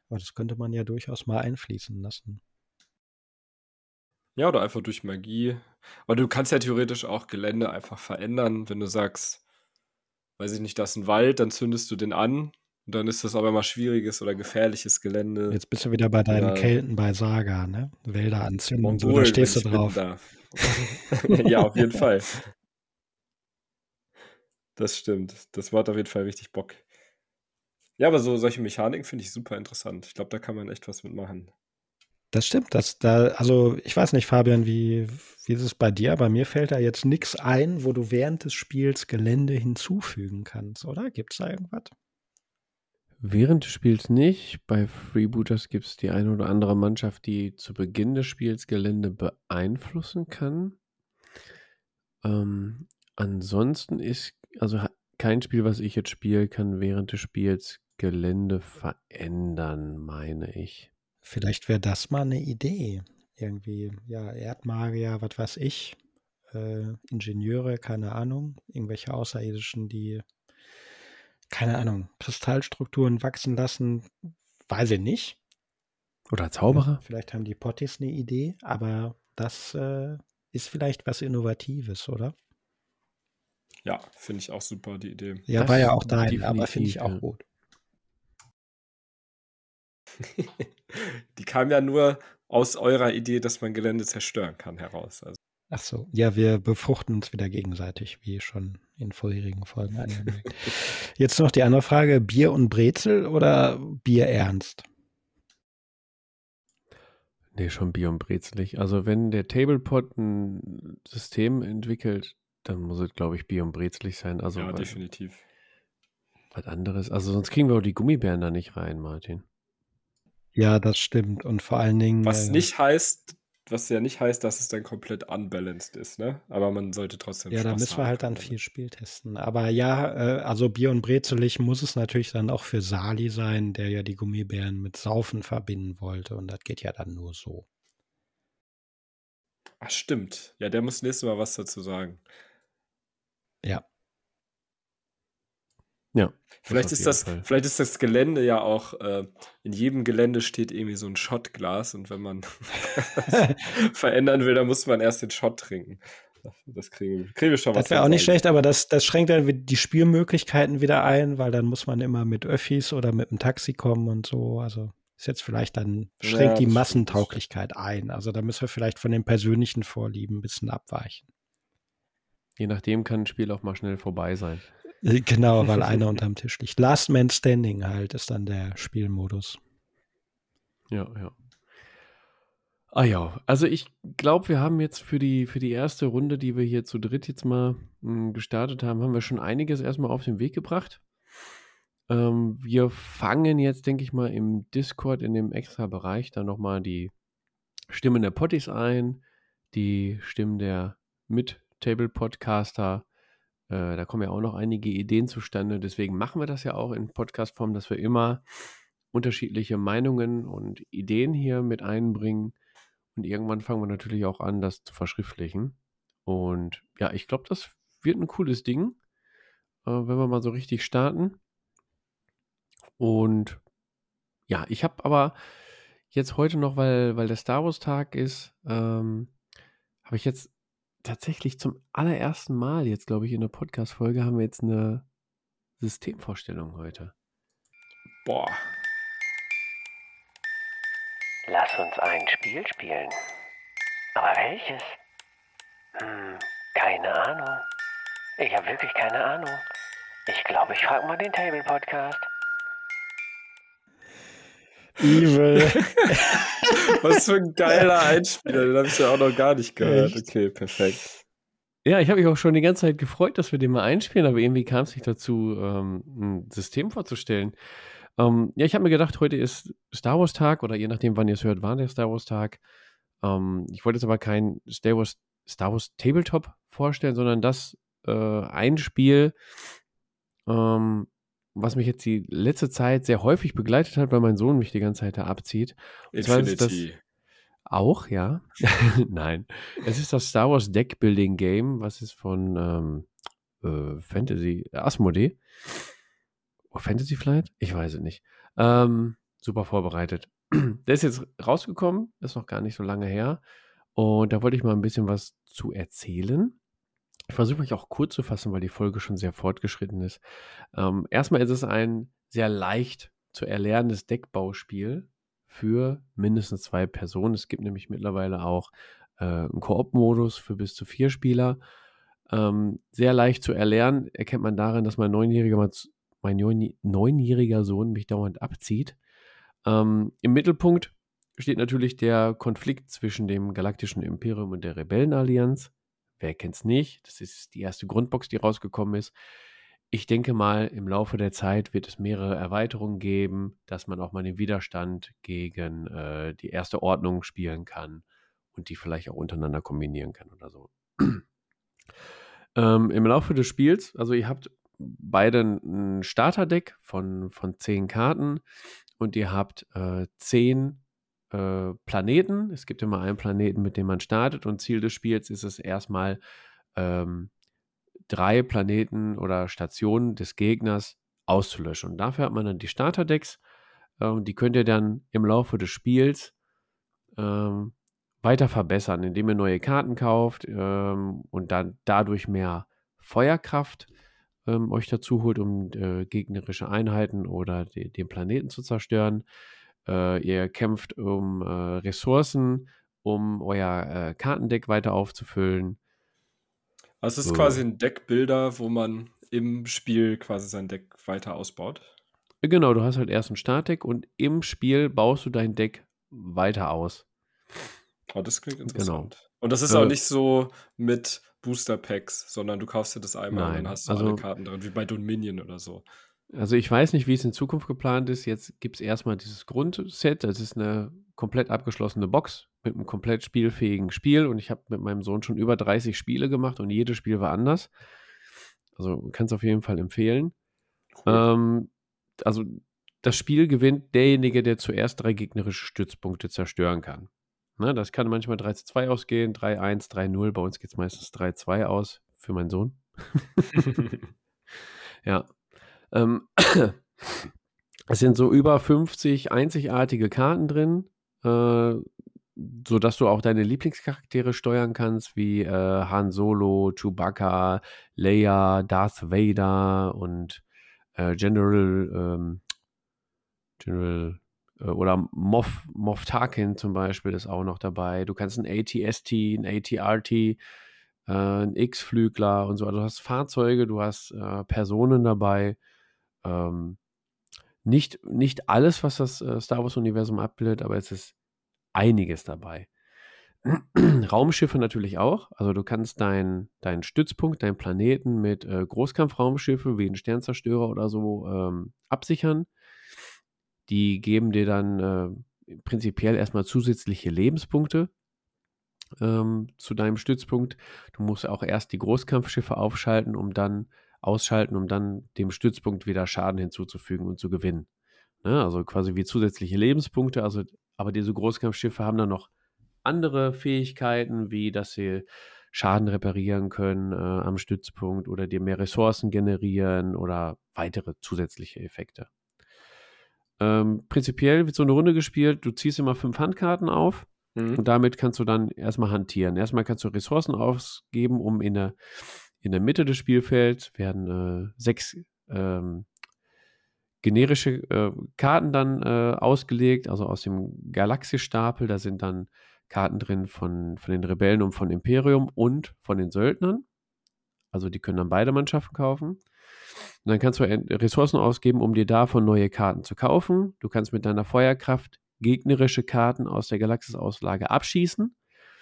Aber das könnte man ja durchaus mal einfließen lassen. Ja, oder einfach durch Magie. Aber du kannst ja theoretisch auch Gelände einfach verändern, wenn du sagst, weiß ich nicht, das ist ein Wald, dann zündest du den an und dann ist das aber mal schwieriges oder gefährliches Gelände. Jetzt bist du wieder bei deinen Ja. Kelten bei Saga, ne? Wälder anzünden und so, da stehst du drauf. <laughs> <laughs> ja, auf jeden Fall. Das stimmt. Das macht auf jeden Fall richtig Bock. Ja, aber so solche Mechaniken finde ich super interessant. Ich glaube, da kann man echt was mitmachen. Das stimmt. Das, da, also ich weiß nicht, Fabian, wie, wie ist es bei dir? Bei mir fällt da jetzt nichts ein, wo du während des Spiels Gelände hinzufügen kannst, oder? Gibt es da irgendwas? Während des Spiels nicht. Bei Freebooters gibt es die eine oder andere Mannschaft, die zu Beginn des Spiels Gelände beeinflussen kann. Ähm, ansonsten ist, also kein Spiel, was ich jetzt spiele, kann während des Spiels Gelände verändern, meine ich. Vielleicht wäre das mal eine Idee. Irgendwie, ja, Erdmagier, was weiß ich, äh, Ingenieure, keine Ahnung, irgendwelche Außerirdischen, die, keine Ahnung, Kristallstrukturen wachsen lassen, weiß ich nicht. Oder Zauberer? Vielleicht haben die Potties eine Idee, aber das äh, ist vielleicht was Innovatives, oder? Ja, finde ich auch super, die Idee. Ja, Das war ja auch dein, aber finde ich auch ja. gut. <laughs> <laughs> die kam ja nur aus eurer Idee, dass man Gelände zerstören kann, heraus. Also, Ach so, ja, wir befruchten uns wieder gegenseitig, wie schon in vorherigen Folgen angemerkt. <laughs> Jetzt noch die andere Frage: Bier und Brezel oder Bier ernst? Nee, schon Bier und brezelig. Also wenn der Tablepot ein System entwickelt, dann muss es, glaube ich, Bier und brezelig sein. Also ja, definitiv. was anderes. Also sonst kriegen wir auch die Gummibären da nicht rein, Martin. Ja, das stimmt. Und vor allen Dingen. Was nicht heißt, was ja nicht heißt, dass es dann komplett unbalanced ist, ne? Aber man sollte trotzdem Ja, da müssen wir halt dann viel Spiel testen. Aber ja, äh, also Bier und Brezelig muss es natürlich dann auch für Sali sein, der ja die Gummibären mit Saufen verbinden wollte. Und das geht ja dann nur so. Ach, stimmt. Ja, der muss nächstes Mal was dazu sagen. Ja. Ja. Vielleicht ist, das, Fall. vielleicht ist das Gelände ja auch, äh, in jedem Gelände steht irgendwie so ein Schottglas und wenn man <laughs> <laughs> verändern will, dann muss man erst den Shot trinken. Das kriegen, kriegen wir schon was Das wäre auch nicht schlecht, aber das, das schränkt dann die Spielmöglichkeiten wieder ein, weil dann muss man immer mit Öffis oder mit dem Taxi kommen und so. Also ist jetzt vielleicht dann, Ja, schränkt die das stimmt, Massentauglichkeit ein. Also da müssen wir vielleicht von den persönlichen Vorlieben ein bisschen abweichen. Je nachdem kann ein Spiel auch mal schnell vorbei sein. Äh, Genau, weil <laughs> einer unterm Tisch liegt. Last Man Standing halt ist dann der Spielmodus. Ja, ja. Ah ja, also ich glaube, wir haben jetzt für die, für die erste Runde, die wir hier zu dritt jetzt mal mh, gestartet haben, haben wir schon einiges erstmal auf den Weg gebracht. Ähm, wir fangen jetzt, denke ich mal, im Discord, in dem extra Bereich, dann nochmal die Stimmen der Potties ein, die Stimmen der Mit-Table-Podcaster. Äh, da kommen ja auch noch einige Ideen zustande. Deswegen machen wir das ja auch in Podcast-Form, dass wir immer unterschiedliche Meinungen und Ideen hier mit einbringen. Und irgendwann fangen wir natürlich auch an, das zu verschriftlichen. Und ja, ich glaube, das wird ein cooles Ding, äh, wenn wir mal so richtig starten. Und ja, ich habe aber jetzt heute noch, weil, weil der Star Wars Tag ist, ähm, habe ich jetzt tatsächlich zum allerersten Mal, jetzt glaube ich, in der Podcast-Folge, haben wir jetzt eine Systemvorstellung heute. Boah. Lass uns ein Spiel spielen. Aber welches? Hm, keine Ahnung. Ich habe wirklich keine Ahnung. Ich glaube, ich frage mal den Table Podcast. Evil. <laughs> Was für ein geiler Einspieler, den habe ich ja auch noch gar nicht gehört. Echt? Okay, perfekt. Ja, ich habe mich auch schon die ganze Zeit gefreut, dass wir den mal einspielen, aber irgendwie kam es nicht dazu, ähm, ein System vorzustellen. Ähm, ja, ich habe mir gedacht, heute ist Star Wars Tag oder je nachdem, wann ihr es hört, war der Star Wars Tag. Ähm, ich wollte jetzt aber kein Star Wars, Star Wars Tabletop vorstellen, sondern das äh, ein Spiel, ähm, was mich jetzt die letzte Zeit sehr häufig begleitet hat, weil mein Sohn mich die ganze Zeit da abzieht. Und zwar ist das- Infinity. Auch, ja. <laughs> Nein. Es ist das Star Wars Deck Building Game, was ist von ähm, äh, Fantasy, Asmodee. Oh, Fantasy Flight? Ich weiß es nicht. Ähm, super vorbereitet. <clears throat> Der ist jetzt rausgekommen, ist noch gar nicht so lange her. Und da wollte ich mal ein bisschen was zu erzählen. Ich versuche mich auch kurz zu fassen, weil die Folge schon sehr fortgeschritten ist. Ähm, erstmal ist es ein sehr leicht zu erlernendes Deckbauspiel für mindestens zwei Personen. Es gibt nämlich mittlerweile auch äh, einen Koop-Modus für bis zu vier Spieler. Ähm, sehr leicht zu erlernen, erkennt man daran, dass mein neunjähriger, mein neun- neunjähriger Sohn mich dauernd abzieht. Ähm, Im Mittelpunkt steht natürlich der Konflikt zwischen dem Galaktischen Imperium und der Rebellenallianz. Wer kennt's nicht? Das ist die erste Grundbox, die rausgekommen ist. Ich denke mal, im Laufe der Zeit wird es mehrere Erweiterungen geben, dass man auch mal den Widerstand gegen äh, die erste Ordnung spielen kann und die vielleicht auch untereinander kombinieren kann oder so. <clears throat> ähm, Im Laufe des Spiels, also ihr habt beide ein Starterdeck von, von zehn Karten und ihr habt äh, zehn äh, Planeten. Es gibt immer einen Planeten, mit dem man startet und Ziel des Spiels ist es erstmal ähm, drei Planeten oder Stationen des Gegners auszulöschen. Und dafür hat man dann die Starterdecks. Ähm, die könnt ihr dann im Laufe des Spiels ähm, weiter verbessern, indem ihr neue Karten kauft ähm, und dann dadurch mehr Feuerkraft ähm, euch dazu holt, um äh, gegnerische Einheiten oder die, den Planeten zu zerstören. Äh, ihr kämpft um äh, Ressourcen, um euer äh, Kartendeck weiter aufzufüllen. Also es ist so. quasi ein Deckbilder, wo man im Spiel quasi sein Deck weiter ausbaut. Genau, du hast halt erst ein Startdeck und im Spiel baust du dein Deck weiter aus. Oh, das klingt genau. interessant. Genau. Und das ist äh, auch nicht so mit Booster Packs, sondern du kaufst dir das einmal nein, und dann hast du also, alle Karten drin, wie bei Dominion oder so. Also ich weiß nicht, wie es in Zukunft geplant ist. Jetzt gibt es erstmal dieses Grundset. Das ist eine komplett abgeschlossene Box mit einem komplett spielfähigen Spiel. Und ich habe mit meinem Sohn schon über 30 Spiele gemacht und jedes Spiel war anders. Also kann es auf jeden Fall empfehlen. Cool. Ähm, also das Spiel gewinnt derjenige, der zuerst drei gegnerische Stützpunkte zerstören kann. Ne, das kann manchmal 3 zu 2 ausgehen, 3-1, 3-0. Bei uns geht es meistens 3-2 aus für meinen Sohn. <laughs> <laughs> ja. Ähm, <coughs> es sind so über 50 einzigartige Karten drin, äh, sodass du auch deine Lieblingscharaktere steuern kannst, wie äh, Han Solo, Chewbacca, Leia, Darth Vader und äh, General, ähm, General äh, oder Moff, Moff Tarkin zum Beispiel ist auch noch dabei. Du kannst ein ATST, ein ATRT, äh, ein X-Flügler und so. Also du hast Fahrzeuge, du hast äh, Personen dabei. Ähm, nicht, nicht alles, was das äh, Star Wars-Universum abbildet, aber es ist einiges dabei. <clears throat> Raumschiffe natürlich auch. Also du kannst deinen dein Stützpunkt, deinen Planeten mit äh, Großkampfraumschiffe wie ein Sternzerstörer oder so ähm, absichern. Die geben dir dann äh, prinzipiell erstmal zusätzliche Lebenspunkte ähm, zu deinem Stützpunkt. Du musst auch erst die Großkampfschiffe aufschalten, um dann ausschalten, um dann dem Stützpunkt wieder Schaden hinzuzufügen und zu gewinnen. Ne? Also quasi wie zusätzliche Lebenspunkte. Also, aber diese Großkampfschiffe haben dann noch andere Fähigkeiten, wie dass sie Schaden reparieren können äh, am Stützpunkt oder dir mehr Ressourcen generieren oder weitere zusätzliche Effekte. Ähm, prinzipiell wird so eine Runde gespielt, du ziehst immer fünf Handkarten auf mhm. und damit kannst du dann erstmal hantieren. Erstmal kannst du Ressourcen ausgeben, um in der, in der Mitte des Spielfelds werden äh, sechs ähm, generische äh, Karten dann äh, ausgelegt, also aus dem Galaxiestapel. Da sind dann Karten drin von, von den Rebellen und von Imperium und von den Söldnern. Also die können dann beide Mannschaften kaufen. Und dann kannst du Ressourcen ausgeben, um dir davon neue Karten zu kaufen. Du kannst mit deiner Feuerkraft gegnerische Karten aus der Galaxis-Auslage abschießen.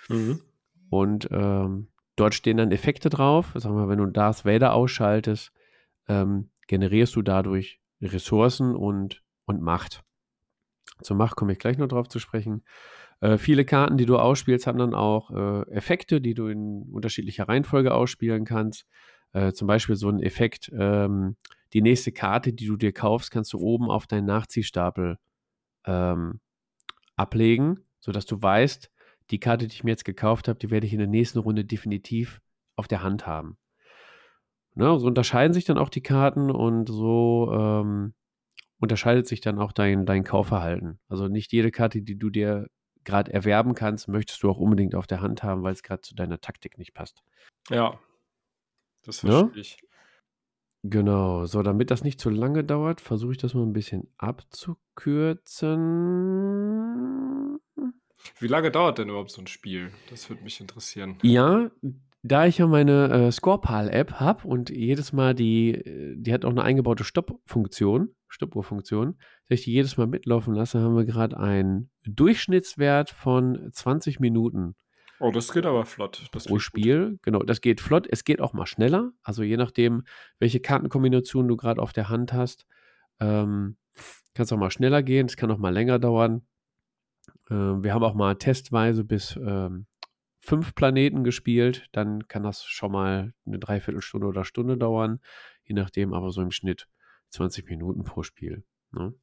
Mhm. Und ähm, dort stehen dann Effekte drauf. Sagen wir, wenn du Darth Vader ausschaltest, ähm, generierst du dadurch Ressourcen und, und Macht. Zur Macht komme ich gleich noch drauf zu sprechen. Äh, viele Karten, die du ausspielst, haben dann auch äh, Effekte, die du in unterschiedlicher Reihenfolge ausspielen kannst. Äh, zum Beispiel so ein Effekt, ähm, die nächste Karte, die du dir kaufst, kannst du oben auf deinen Nachziehstapel ähm, ablegen, sodass du weißt, die Karte, die ich mir jetzt gekauft habe, die werde ich in der nächsten Runde definitiv auf der Hand haben. Ne, so unterscheiden sich dann auch die Karten und so ähm, unterscheidet sich dann auch dein, dein Kaufverhalten. Also nicht jede Karte, die du dir gerade erwerben kannst, möchtest du auch unbedingt auf der Hand haben, weil es gerade zu deiner Taktik nicht passt. Ja, das ne? verstehe ja? ich. Genau, so damit das nicht zu lange dauert, versuche ich das mal ein bisschen abzukürzen. Wie lange dauert denn überhaupt so ein Spiel? Das würde mich interessieren. Ja, da ich ja meine äh, Scorepal-App habe und jedes Mal die, äh, die hat auch eine eingebaute Stoppfunktion, Stoppuhrfunktion, dass ich die jedes Mal mitlaufen lasse, haben wir gerade einen Durchschnittswert von 20 Minuten. Oh, das geht aber flott. Das pro Spiel. Gut. Genau, das geht flott. Es geht auch mal schneller. Also je nachdem, welche Kartenkombination du gerade auf der Hand hast, ähm, kann es auch mal schneller gehen. Es kann auch mal länger dauern. Ähm, wir haben auch mal testweise bis ähm, fünf Planeten gespielt, dann kann das schon mal eine Dreiviertelstunde oder Stunde dauern, je nachdem, aber so im Schnitt 20 Minuten pro Spiel. Ne?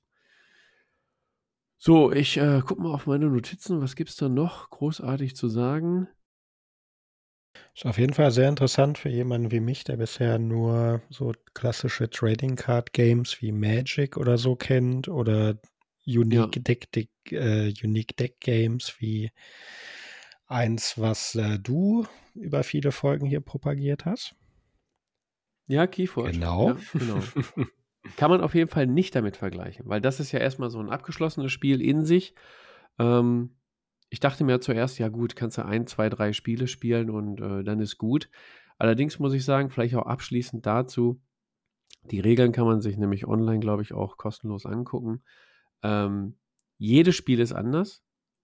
So, ich äh, gucke mal auf meine Notizen. Was gibt es da noch großartig zu sagen? Ist auf jeden Fall sehr interessant für jemanden wie mich, der bisher nur so klassische Trading Card Games wie Magic oder so kennt oder Unique, ja. Deck, Deck, äh, Unique Deck Games wie eins, was äh, du über viele Folgen hier propagiert hast. Ja, Keyforge. Genau. Ja, genau. <laughs> Kann man auf jeden Fall nicht damit vergleichen, weil das ist ja erstmal so ein abgeschlossenes Spiel in sich. Ähm, ich dachte mir zuerst, ja gut, kannst du ein, zwei, drei Spiele spielen und äh, dann ist gut. Allerdings muss ich sagen, vielleicht auch abschließend dazu, die Regeln kann man sich nämlich online, glaube ich, auch kostenlos angucken. Ähm, jedes Spiel ist anders.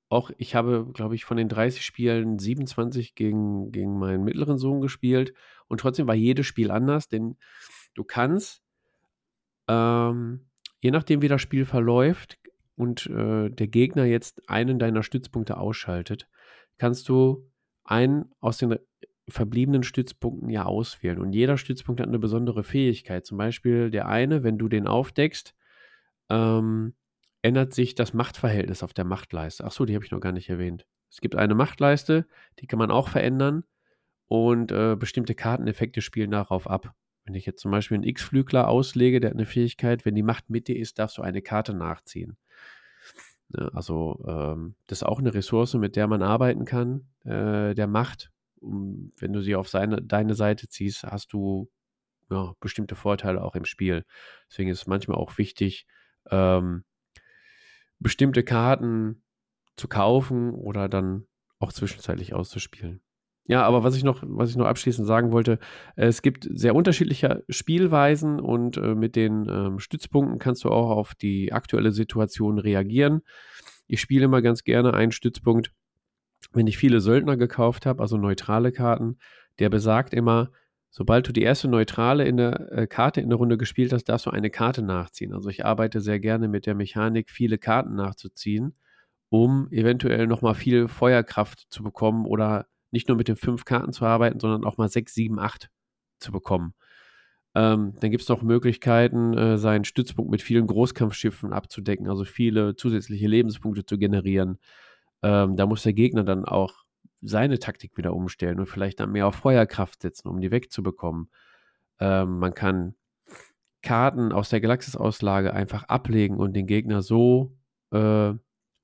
Auch ich habe, glaube ich, von den 30 Spielen 27 gegen, gegen meinen mittleren Sohn gespielt und trotzdem war jedes Spiel anders, denn du kannst, ähm, je nachdem, wie das Spiel verläuft, und äh, der Gegner jetzt einen deiner Stützpunkte ausschaltet, kannst du einen aus den verbliebenen Stützpunkten ja auswählen. Und jeder Stützpunkt hat eine besondere Fähigkeit. Zum Beispiel der eine, wenn du den aufdeckst, ähm, ändert sich das Machtverhältnis auf der Machtleiste. Achso, die habe ich noch gar nicht erwähnt. Es gibt eine Machtleiste, die kann man auch verändern und äh, bestimmte Karteneffekte spielen darauf ab. Wenn ich jetzt zum Beispiel einen X-Flügler auslege, der hat eine Fähigkeit, wenn die Macht mit dir ist, darfst du eine Karte nachziehen. Ne? Also ähm, das ist auch eine Ressource, mit der man arbeiten kann, äh, der Macht. Um, wenn du sie auf seine, deine Seite ziehst, hast du ja, bestimmte Vorteile auch im Spiel. Deswegen ist es manchmal auch wichtig, ähm, bestimmte Karten zu kaufen oder dann auch zwischenzeitlich auszuspielen. Ja, aber was ich noch, was ich noch abschließend sagen wollte, es gibt sehr unterschiedliche Spielweisen und äh, mit den ähm, Stützpunkten kannst du auch auf die aktuelle Situation reagieren. Ich spiele immer ganz gerne einen Stützpunkt, wenn ich viele Söldner gekauft habe, also neutrale Karten, der besagt immer, sobald du die erste neutrale in der äh, Karte in der Runde gespielt hast, darfst du eine Karte nachziehen. Also ich arbeite sehr gerne mit der Mechanik, viele Karten nachzuziehen, um eventuell nochmal viel Feuerkraft zu bekommen oder nicht nur mit den fünf Karten zu arbeiten, sondern auch mal sechs, sieben, acht zu bekommen. Ähm, dann gibt es noch Möglichkeiten, äh, seinen Stützpunkt mit vielen Großkampfschiffen abzudecken, also viele zusätzliche Lebenspunkte zu generieren. Ähm, da muss der Gegner dann auch seine Taktik wieder umstellen und vielleicht dann mehr auf Feuerkraft setzen, um die wegzubekommen. Ähm, man kann Karten aus der Galaxis-Auslage einfach ablegen und den Gegner so äh,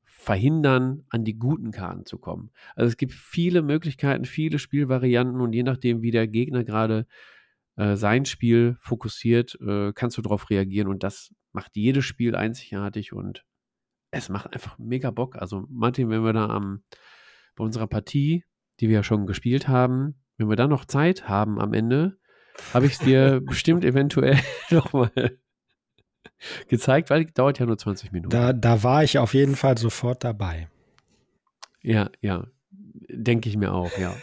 verhindern, an die guten Karten zu kommen. Also es gibt viele Möglichkeiten, viele Spielvarianten und je nachdem, wie der Gegner gerade äh, sein Spiel fokussiert, äh, kannst du darauf reagieren und das macht jedes Spiel einzigartig und es macht einfach mega Bock. Also Martin, wenn wir da am, bei unserer Partie, die wir ja schon gespielt haben, wenn wir da noch Zeit haben am Ende, habe ich es dir <laughs> bestimmt eventuell <laughs> nochmal gezeigt, weil dauert ja nur 20 Minuten. Da, da war ich auf jeden Fall sofort dabei. Ja, ja. Denke ich mir auch, ja.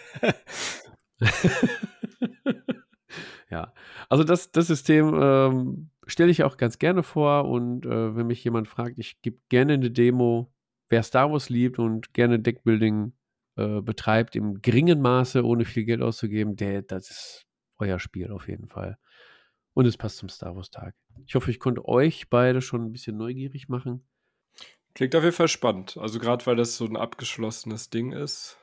<laughs> ja. Also das, das System ähm, stelle ich auch ganz gerne vor und äh, wenn mich jemand fragt, ich gebe gerne eine Demo, wer Star Wars liebt und gerne Deckbuilding äh, betreibt im geringen Maße, ohne viel Geld auszugeben, der, das ist euer Spiel auf jeden Fall. Und es passt zum Star Wars Tag. Ich hoffe, ich konnte euch beide schon ein bisschen neugierig machen. Klingt auf jeden Fall spannend. Also gerade weil das so ein abgeschlossenes Ding ist.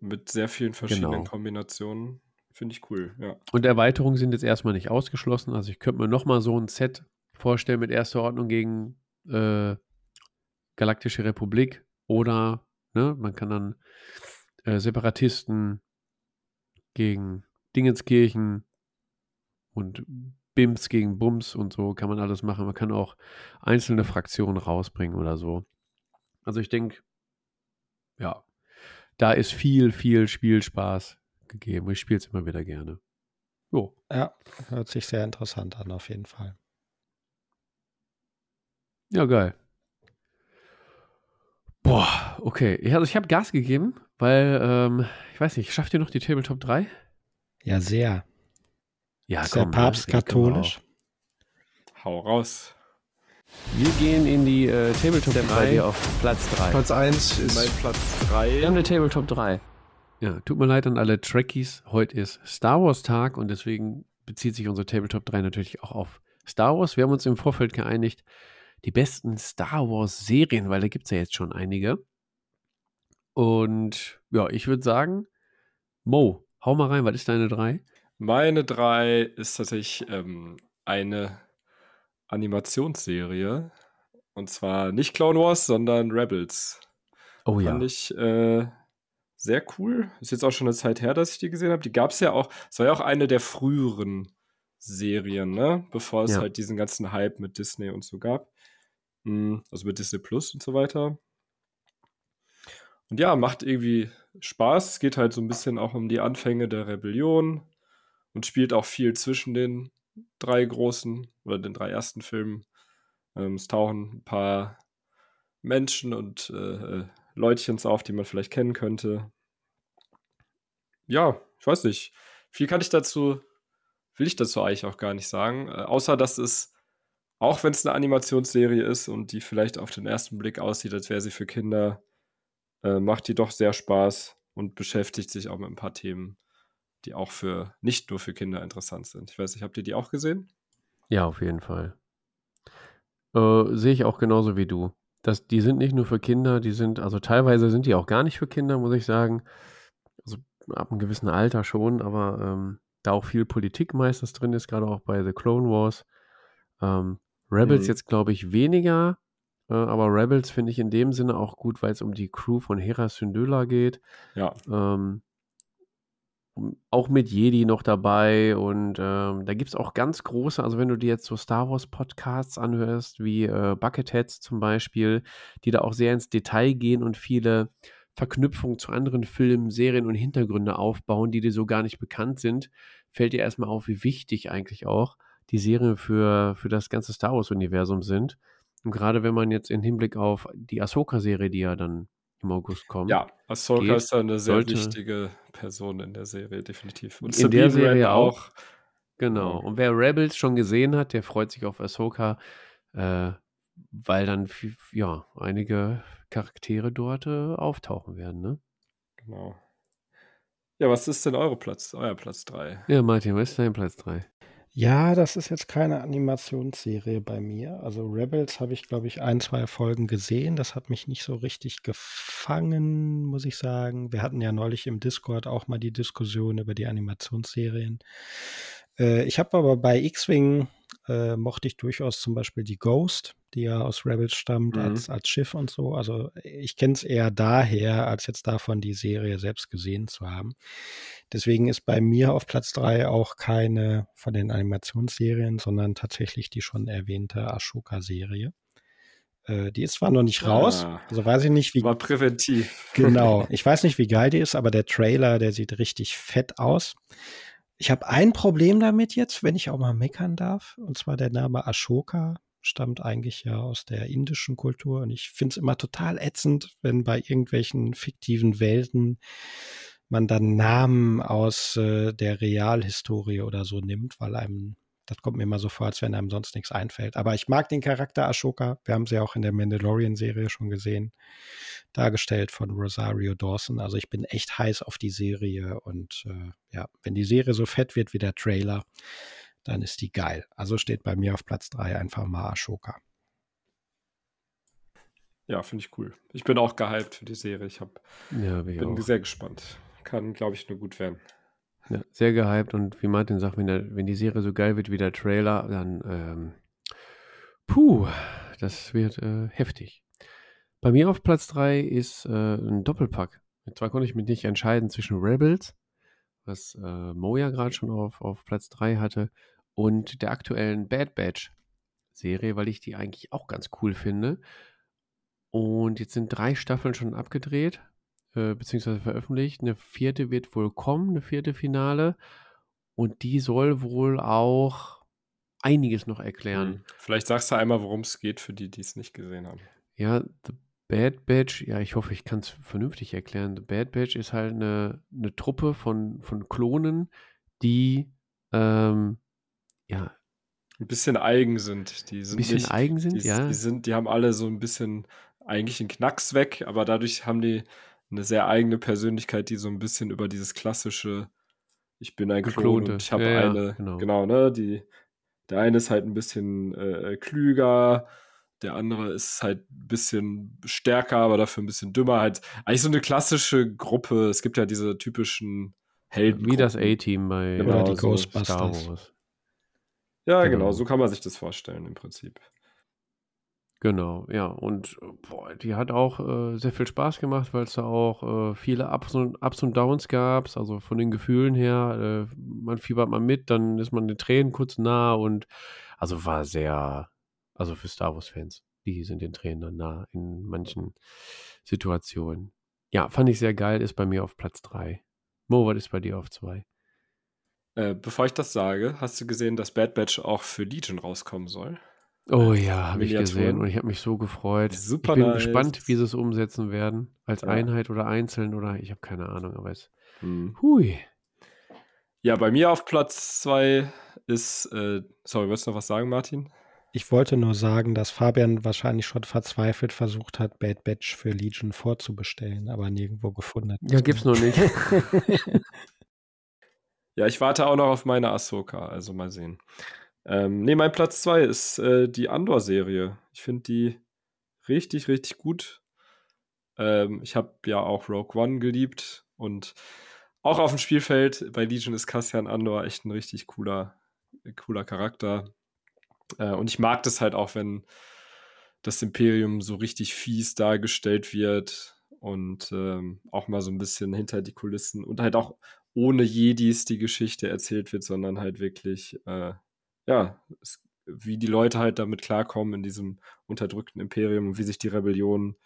Mit sehr vielen verschiedenen genau. Kombinationen. Finde ich cool, ja. Und Erweiterungen sind jetzt erstmal nicht ausgeschlossen. Also ich könnte mir nochmal so ein Set vorstellen mit Erster Ordnung gegen äh, Galaktische Republik. Oder ne, man kann dann äh, Separatisten gegen Dingenskirchen und Bims gegen Bums und so kann man alles machen. Man kann auch einzelne Fraktionen rausbringen oder so. Also ich denke, ja, da ist viel, viel Spielspaß gegeben. Ich spiele es immer wieder gerne. Jo. Ja, hört sich sehr interessant an, auf jeden Fall. Ja, geil. Boah, okay. Also ich habe Gas gegeben, weil, ähm, ich weiß nicht, schafft ihr noch die Tabletop 3? Ja, sehr. Ja, ist komm, der Papst katholisch? Hau raus. Wir gehen in die äh, Tabletop 3 auf Platz 3. Platz 1 ist mein Platz 3. Wir haben eine Tabletop 3. Ja, tut mir leid an alle Trekkies. Heute ist Star Wars Tag und deswegen bezieht sich unser Tabletop 3 natürlich auch auf Star Wars. Wir haben uns im Vorfeld geeinigt, die besten Star Wars Serien, weil da gibt es ja jetzt schon einige. Und ja, ich würde sagen, Mo, hau mal rein, was ist deine 3? Meine 3 ist tatsächlich ähm, eine Animationsserie. Und zwar nicht Clone Wars, sondern Rebels. Oh ja. Fand ich äh, sehr cool. Ist jetzt auch schon eine Zeit her, dass ich die gesehen habe. Die gab es ja auch, es war ja auch eine der früheren Serien, ne? Bevor es Ja. halt diesen ganzen Hype mit Disney und so gab. Mm, Also mit Disney Plus und so weiter. Und ja, macht irgendwie Spaß. Es geht halt so ein bisschen auch um die Anfänge der Rebellion und spielt auch viel zwischen den drei großen oder den drei ersten Filmen. Ähm, es tauchen ein paar Menschen und äh, äh, Leutchens auf, die man vielleicht kennen könnte. Ja, ich weiß nicht. Viel kann ich dazu, will ich dazu eigentlich auch gar nicht sagen. Äh, außer, dass es, auch wenn es eine Animationsserie ist und die vielleicht auf den ersten Blick aussieht, als wäre sie für Kinder, äh, macht die doch sehr Spaß und beschäftigt sich auch mit ein paar Themen, die auch für nicht nur für Kinder interessant sind. Ich weiß nicht, habt ihr die auch gesehen? Ja, auf jeden Fall. Äh, sehe ich auch genauso wie du. Das, die sind nicht nur für Kinder, die sind, also teilweise sind die auch gar nicht für Kinder, muss ich sagen. Also ab einem gewissen Alter schon, aber ähm, da auch viel Politik meistens drin ist, gerade auch bei The Clone Wars. Ähm, Rebels Mhm. jetzt, glaube ich, weniger, äh, aber Rebels finde ich in dem Sinne auch gut, weil es um die Crew von Hera Syndulla geht. Ja, Ähm, auch mit Jedi noch dabei und ähm, da gibt es auch ganz große, also wenn du dir jetzt so Star Wars Podcasts anhörst, wie äh, Bucketheads zum Beispiel, die da auch sehr ins Detail gehen und viele Verknüpfungen zu anderen Filmen, Serien und Hintergründe aufbauen, die dir so gar nicht bekannt sind, fällt dir erstmal auf, wie wichtig eigentlich auch die Serien für, für das ganze Star Wars-Universum sind. Und gerade wenn man jetzt im Hinblick auf die Ahsoka-Serie, die ja dann im August kommt, ja, Ahsoka geht, ist eine sehr sollte- wichtige Person in der Serie, definitiv. Und In der Sabine Serie auch. auch. Genau. Und wer Rebels schon gesehen hat, der freut sich auf Ahsoka, äh, weil dann ja einige Charaktere dort äh, auftauchen werden. Ne? Genau. Ja, was ist denn eure Platz, euer Platz 3? Ja, Martin, was ist dein Platz 3? Ja, das ist jetzt keine Animationsserie bei mir. Also Rebels habe ich, glaube ich, ein, zwei Folgen gesehen. Das hat mich nicht so richtig gefangen, muss ich sagen. Wir hatten ja neulich im Discord auch mal die Diskussion über die Animationsserien. Äh, ich habe aber bei X-Wing äh, mochte ich durchaus zum Beispiel die Ghost, die ja aus Rebels stammt, Mhm. als, als Schiff und so. Also ich kenne es eher daher, als jetzt davon die Serie selbst gesehen zu haben. Deswegen ist bei mir auf Platz drei auch keine von den Animationsserien, sondern tatsächlich die schon erwähnte Ashoka-Serie. Äh, die ist zwar noch nicht raus, Ah. also weiß ich nicht, wie War präventiv. Genau. <laughs> Ich weiß nicht, wie geil die ist, aber der Trailer, der sieht richtig fett aus. Ich habe ein Problem damit jetzt, wenn ich auch mal meckern darf. Und zwar der Name Ashoka stammt eigentlich ja aus der indischen Kultur. Und ich finde es immer total ätzend, wenn bei irgendwelchen fiktiven Welten man dann Namen aus äh, der Realhistorie oder so nimmt, weil einem, das kommt mir immer so vor, als wenn einem sonst nichts einfällt. Aber ich mag den Charakter Ashoka. Wir haben sie ja auch in der Mandalorian-Serie schon gesehen dargestellt von Rosario Dawson. Also ich bin echt heiß auf die Serie und äh, ja, wenn die Serie so fett wird wie der Trailer, dann ist die geil. Also steht bei mir auf Platz 3 einfach mal Ashoka. Ja, finde ich cool. Ich bin auch gehypt für die Serie. Ich hab, Ja, bin auch. sehr gespannt. Kann, glaube ich, nur gut werden. Ja, sehr gehypt und wie Martin sagt, wenn, der, wenn die Serie so geil wird wie der Trailer, dann ähm, puh, das wird äh, heftig. Bei mir auf Platz 3 ist äh, ein Doppelpack. Zwar konnte ich mich nicht entscheiden zwischen Rebels, was äh, Mo ja gerade schon auf, auf Platz 3 hatte, und der aktuellen Bad Batch Serie, weil ich die eigentlich auch ganz cool finde. Und jetzt sind drei Staffeln schon abgedreht, äh, beziehungsweise veröffentlicht. Eine vierte wird wohl kommen, eine vierte Finale. Und die soll wohl auch einiges noch erklären. Mhm. Vielleicht sagst du einmal, worum es geht, für die, die es nicht gesehen haben. Ja, The Bad Batch, ja, ich hoffe, ich kann es vernünftig erklären. The Bad Batch ist halt eine, eine Truppe von, von Klonen, die ähm, ja, Ein bisschen eigen sind. Die sind bisschen nicht, eigen sind, die, ja. Die, sind, die haben alle so ein bisschen eigentlich einen Knacks weg, aber dadurch haben die eine sehr eigene Persönlichkeit, die so ein bisschen über dieses klassische, ich bin ein Klon Geklonte. und ich habe Ja, ja, eine, genau. genau, ne, die, der eine ist halt ein bisschen äh, klüger, der andere ist halt ein bisschen stärker, aber dafür ein bisschen dümmer. Halt eigentlich so eine klassische Gruppe. Es gibt ja diese typischen Helden. Wie das A-Team bei Genau, die so Ghostbusters. Star Wars. Ja, Genau. genau, so kann man sich das vorstellen im Prinzip. Genau, ja. Und boah, die hat auch äh, sehr viel Spaß gemacht, weil es da auch äh, viele Ups und, Ups und Downs gab. Also von den Gefühlen her, äh, man fiebert mal mit, dann ist man den Tränen kurz nah und also war sehr, also für Star Wars-Fans, die sind den Tränen dann nah in manchen Situationen. Ja, fand ich sehr geil, ist bei mir auf Platz 3. Mo, was ist bei dir auf 2? Äh, bevor ich das sage, hast du gesehen, dass Bad Batch auch für Legion rauskommen soll? Oh ja, habe ich gesehen und ich habe mich so gefreut. Super ich bin nice. gespannt, wie sie es umsetzen werden. Als Ja. Einheit oder einzeln oder ich habe keine Ahnung, aber es. Hm. Hui. Ja, bei mir auf Platz 2 ist, äh, sorry, wolltest du noch was sagen, Martin? Ich wollte nur sagen, dass Fabian wahrscheinlich schon verzweifelt versucht hat, Bad Batch für Legion vorzubestellen, aber nirgendwo gefunden hat. Ja, gibt's noch nicht. <laughs> Ja, ich warte auch noch auf meine Ahsoka, also mal sehen. Ähm, nee, mein Platz 2 ist äh, die Andor-Serie. Ich finde die richtig, richtig gut. Ähm, ich habe ja auch Rogue One geliebt und auch auf dem Spielfeld bei Legion ist Cassian Andor echt ein richtig cooler, cooler Charakter. Äh, und ich mag das halt auch, wenn das Imperium so richtig fies dargestellt wird und ähm, auch mal so ein bisschen hinter die Kulissen und halt auch ohne Jedis die Geschichte erzählt wird, sondern halt wirklich, äh, ja, es, wie die Leute halt damit klarkommen in diesem unterdrückten Imperium und wie sich die Rebellion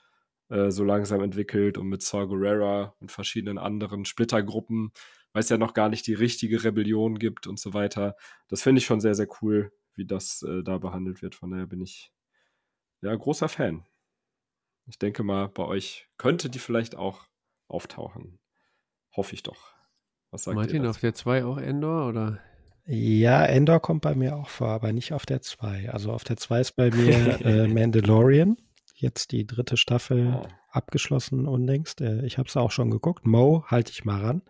äh, so langsam entwickelt und mit Saw Gerrera und verschiedenen anderen Splittergruppen, weil es ja noch gar nicht die richtige Rebellion gibt und so weiter. Das finde ich schon sehr, sehr cool, wie das äh, da behandelt wird. Von daher bin ich ja großer Fan. Ich denke mal, bei euch könnte die vielleicht auch auftauchen. Hoffe ich doch. Was sagt Martin, ihr auf der 2 auch Endor oder? Ja, Endor kommt bei mir auch vor, aber nicht auf der 2. Also auf der 2 ist bei <laughs> mir äh, Mandalorian. Jetzt die dritte Staffel Oh. abgeschlossen unlängst. Äh, ich habe es auch schon geguckt. Mo, halte ich mal ran,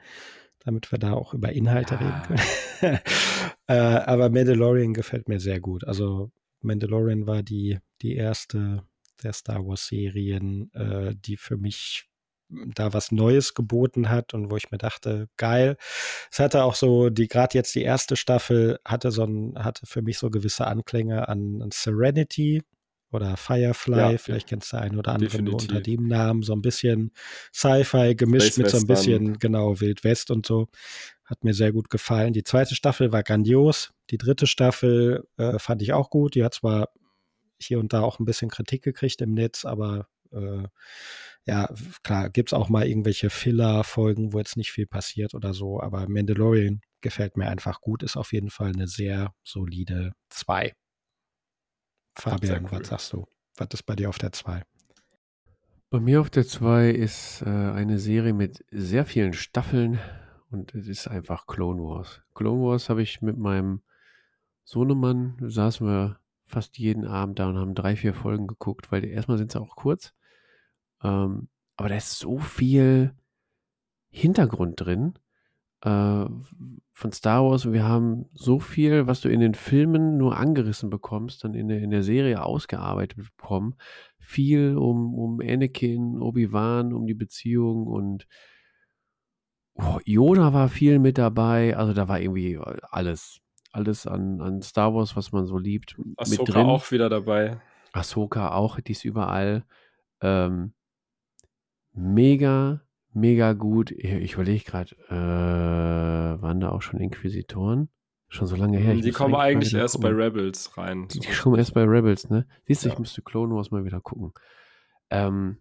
damit wir da auch über Inhalte Ja. reden können. <laughs> äh, aber Mandalorian gefällt mir sehr gut. Also Mandalorian war die, die erste der Star Wars-Serien, äh, die für mich da was Neues geboten hat und wo ich mir dachte, geil. Es hatte auch so, die gerade jetzt die erste Staffel hatte so ein, hatte für mich so gewisse Anklänge an, an Serenity oder Firefly, Ja, vielleicht kennst du einen oder anderen nur unter definitiv. dem Namen, so ein bisschen Sci-Fi gemischt Space mit so ein Western. bisschen, genau, Wild West und so. Hat mir sehr gut gefallen. Die zweite Staffel war grandios. Die dritte Staffel äh, fand ich auch gut. Die hat zwar hier und da auch ein bisschen Kritik gekriegt im Netz, aber äh, ja, klar, gibt es auch mal irgendwelche Filler-Folgen, wo jetzt nicht viel passiert oder so, aber Mandalorian gefällt mir einfach gut, ist auf jeden Fall eine sehr solide 2. Fabian, cool. was sagst du? Was ist bei dir auf der 2? Bei mir auf der 2 ist äh, eine Serie mit sehr vielen Staffeln und es ist einfach Clone Wars. Clone Wars habe ich mit meinem Sohnemann, saßen wir fast jeden Abend da und haben drei, vier Folgen geguckt, weil erstmal sind sie auch kurz. Ähm, aber da ist so viel Hintergrund drin äh, von Star Wars und wir haben so viel, was du in den Filmen nur angerissen bekommst, dann in der, in der Serie ausgearbeitet bekommen. Viel um, um Anakin, Obi-Wan, um die Beziehung und oh, Yoda war viel mit dabei. Also da war irgendwie alles, alles an, an Star Wars, was man so liebt, mit Ahsoka drin. auch wieder dabei. Ahsoka auch, die ist überall. Ähm, mega, mega gut. Ich, ich überlege gerade, äh, waren da auch schon Inquisitoren? Schon so lange her. Ich die kommen eigentlich eigentlich erst bei gucken. Rebels rein. Die, die kommen erst bei Rebels, ne? Siehst du, ich Ja. müsste Clone Wars mal wieder gucken. Ähm,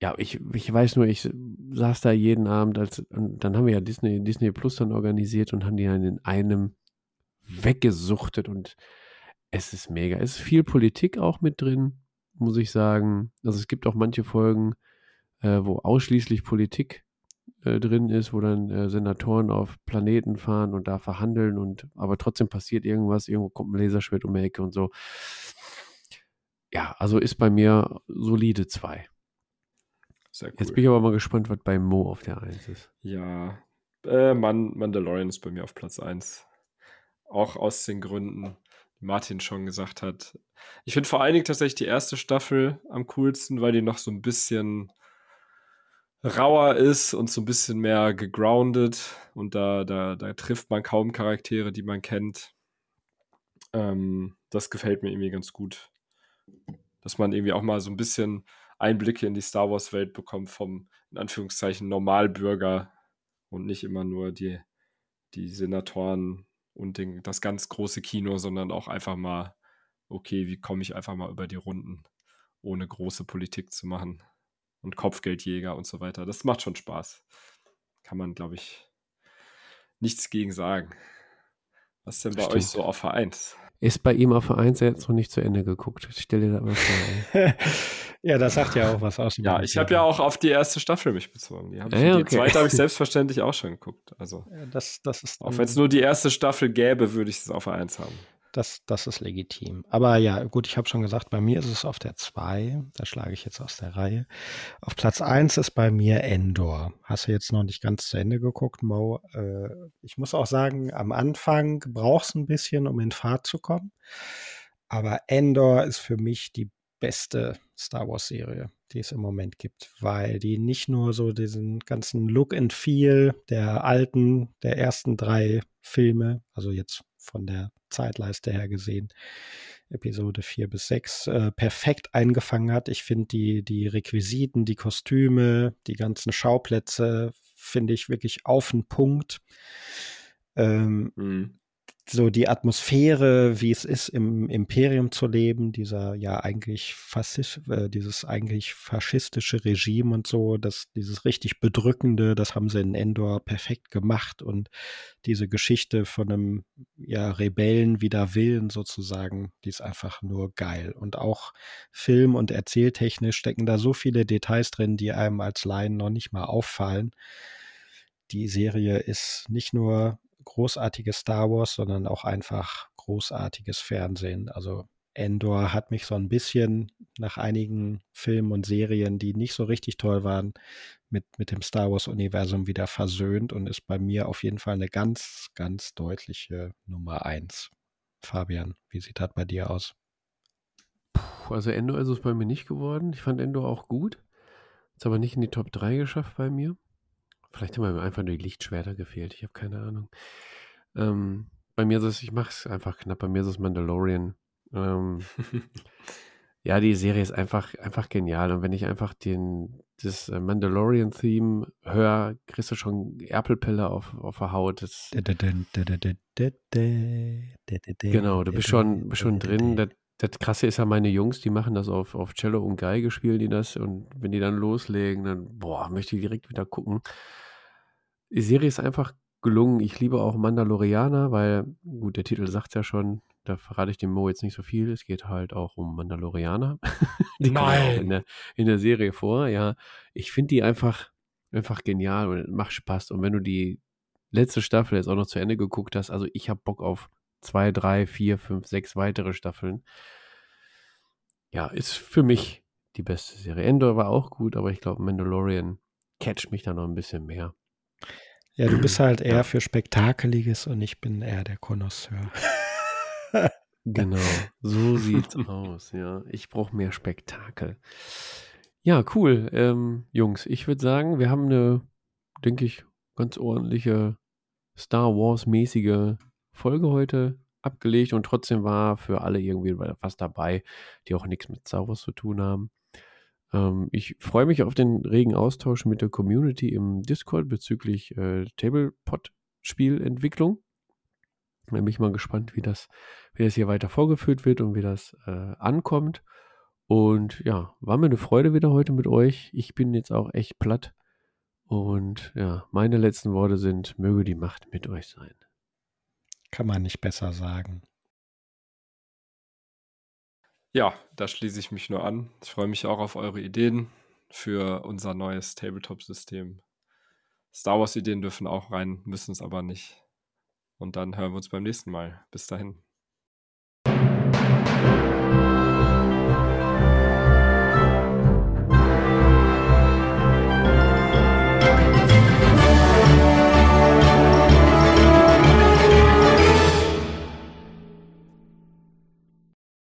ja, ich, ich weiß nur, ich saß da jeden Abend, als und dann haben wir ja Disney, Disney Plus dann organisiert und haben die dann in einem weggesuchtet und es ist mega. Es ist viel Politik auch mit drin, muss ich sagen. Also es gibt auch manche Folgen, äh, wo ausschließlich Politik äh, drin ist, wo dann äh, Senatoren auf Planeten fahren und da verhandeln und aber trotzdem passiert irgendwas, irgendwo kommt ein Laserschwert um die Ecke und so. Ja, also ist bei mir solide zwei. Sehr cool. Jetzt bin ich aber mal gespannt, was bei Mo auf der 1 ist. Ja, äh, Man Mandalorian ist bei mir auf Platz 1. Auch aus den Gründen, die Martin schon gesagt hat. Ich finde vor allen Dingen tatsächlich die erste Staffel am coolsten, weil die noch so ein bisschen rauer ist und so ein bisschen mehr gegroundet. Und da, da, da trifft man kaum Charaktere, die man kennt. Ähm, das gefällt mir irgendwie ganz gut. Dass man irgendwie auch mal so ein bisschen Einblicke in die Star Wars-Welt bekommt vom, in Anführungszeichen, Normalbürger und nicht immer nur die, die Senatoren und den, das ganz große Kino, sondern auch einfach mal, okay, wie komme ich einfach mal über die Runden, ohne große Politik zu machen und Kopfgeldjäger und so weiter. Das macht schon Spaß. Kann man, glaube ich, nichts gegen sagen. Was ist denn bei Stimmt. euch so auf Vereins? Ist bei ihm auf der 1 jetzt noch nicht zu Ende geguckt. Ich stell dir das mal vor. <laughs> ja, das sagt ja auch was aus. dem Ja, ich habe ja auch auf die erste Staffel mich bezogen. Die, hab ich, Ah ja, die okay. zweite habe ich <laughs> selbstverständlich auch schon geguckt. Also, Ja, Das, das ist auch wenn es nur die erste Staffel gäbe, würde ich es auf Vereins haben. Das, das ist legitim. Aber ja, gut, ich habe schon gesagt, bei mir ist es auf der 2. Da schlage ich jetzt aus der Reihe. Auf Platz 1 ist bei mir Endor. Hast du jetzt noch nicht ganz zu Ende geguckt, Mo? Äh, ich muss auch sagen, am Anfang braucht es ein bisschen, um in Fahrt zu kommen. Aber Endor ist für mich die beste Star Wars-Serie, die es im Moment gibt, weil die nicht nur so diesen ganzen Look and Feel der alten, der ersten drei Filme, also jetzt von der Zeitleiste her gesehen, Episode 4 bis 6, äh, perfekt eingefangen hat. Ich finde die, die Requisiten, die Kostüme, die ganzen Schauplätze, finde ich wirklich auf den Punkt. Ähm, Mhm. So die Atmosphäre, wie es ist, im Imperium zu leben, dieser ja eigentlich Faschist, äh, dieses eigentlich faschistische Regime und so, das, dieses richtig bedrückende, das haben sie in Endor perfekt gemacht und diese Geschichte von einem ja Rebellen wider Willen sozusagen, die ist einfach nur geil und auch Film- und Erzähltechnisch stecken da so viele Details drin, die einem als Laien noch nicht mal auffallen. Die Serie ist nicht nur großartiges Star Wars, sondern auch einfach großartiges Fernsehen. Also Endor hat mich so ein bisschen nach einigen Filmen und Serien, die nicht so richtig toll waren, mit, mit dem Star Wars-Universum wieder versöhnt und ist bei mir auf jeden Fall eine ganz, ganz deutliche Nummer eins. Fabian, wie sieht das bei dir aus? Puh, also Endor ist es bei mir nicht geworden. Ich fand Endor auch gut. Ist aber nicht in die Top 3 geschafft bei mir. Vielleicht haben mir einfach nur die Lichtschwerter gefehlt. Ich habe keine Ahnung. Ähm, bei mir ist es, ich mache es einfach knapp. Bei mir ist es Mandalorian. Ähm, ja, die Serie ist einfach, einfach genial. Und wenn ich einfach den, das äh, Mandalorian-Theme höre, kriegst du schon Erpelpelle auf, auf der Haut. Das, Genau, du bist schon, bist schon drin. Das, das Krasse ist ja, meine Jungs, die machen das auf, auf Cello und Geige, spielen die das. Und wenn die dann loslegen, dann, boah, möchte ich direkt wieder gucken. Die Serie ist einfach gelungen. Ich liebe auch Mandalorianer, weil, gut, der Titel sagt ja schon, da verrate ich dem Mo jetzt nicht so viel. Es geht halt auch um Mandalorianer. <laughs> die kommen auch in der, in der Serie vor. Ja, ich finde die einfach, einfach genial und macht Spaß. Und wenn du die letzte Staffel jetzt auch noch zu Ende geguckt hast, also ich habe Bock auf zwei, drei, vier, fünf, sechs weitere Staffeln. Ja, ist für mich die beste Serie. Endor war auch gut, aber ich glaube, Mandalorian catcht mich da noch ein bisschen mehr. Ja, du bist halt <clears throat> eher Ja. für Spektakeliges und ich bin eher der Konnoisseur. <laughs> <laughs> Genau, so sieht's aus, ja. Ich brauche mehr Spektakel. Ja, cool. Ähm, Jungs, ich würde sagen, wir haben eine, denke ich, ganz ordentliche Star Wars-mäßige Folge heute abgelegt und trotzdem war für alle irgendwie was dabei, die auch nichts mit Star Wars zu tun haben. Ähm, ich freue mich auf den regen Austausch mit der Community im Discord bezüglich äh, Tablepot-Spielentwicklung. Bin ich mal gespannt, wie das, wie das hier weiter vorgeführt wird und wie das äh, ankommt. Und ja, war mir eine Freude wieder heute mit euch. Ich bin jetzt auch echt platt. Und ja, meine letzten Worte sind, möge die Macht mit euch sein. Kann man nicht besser sagen. Ja, da schließe ich mich nur an. Ich freue mich auch auf eure Ideen für unser neues Tabletop-System. Star Wars-Ideen dürfen auch rein, müssen es aber nicht. Und dann hören wir uns beim nächsten Mal. Bis dahin.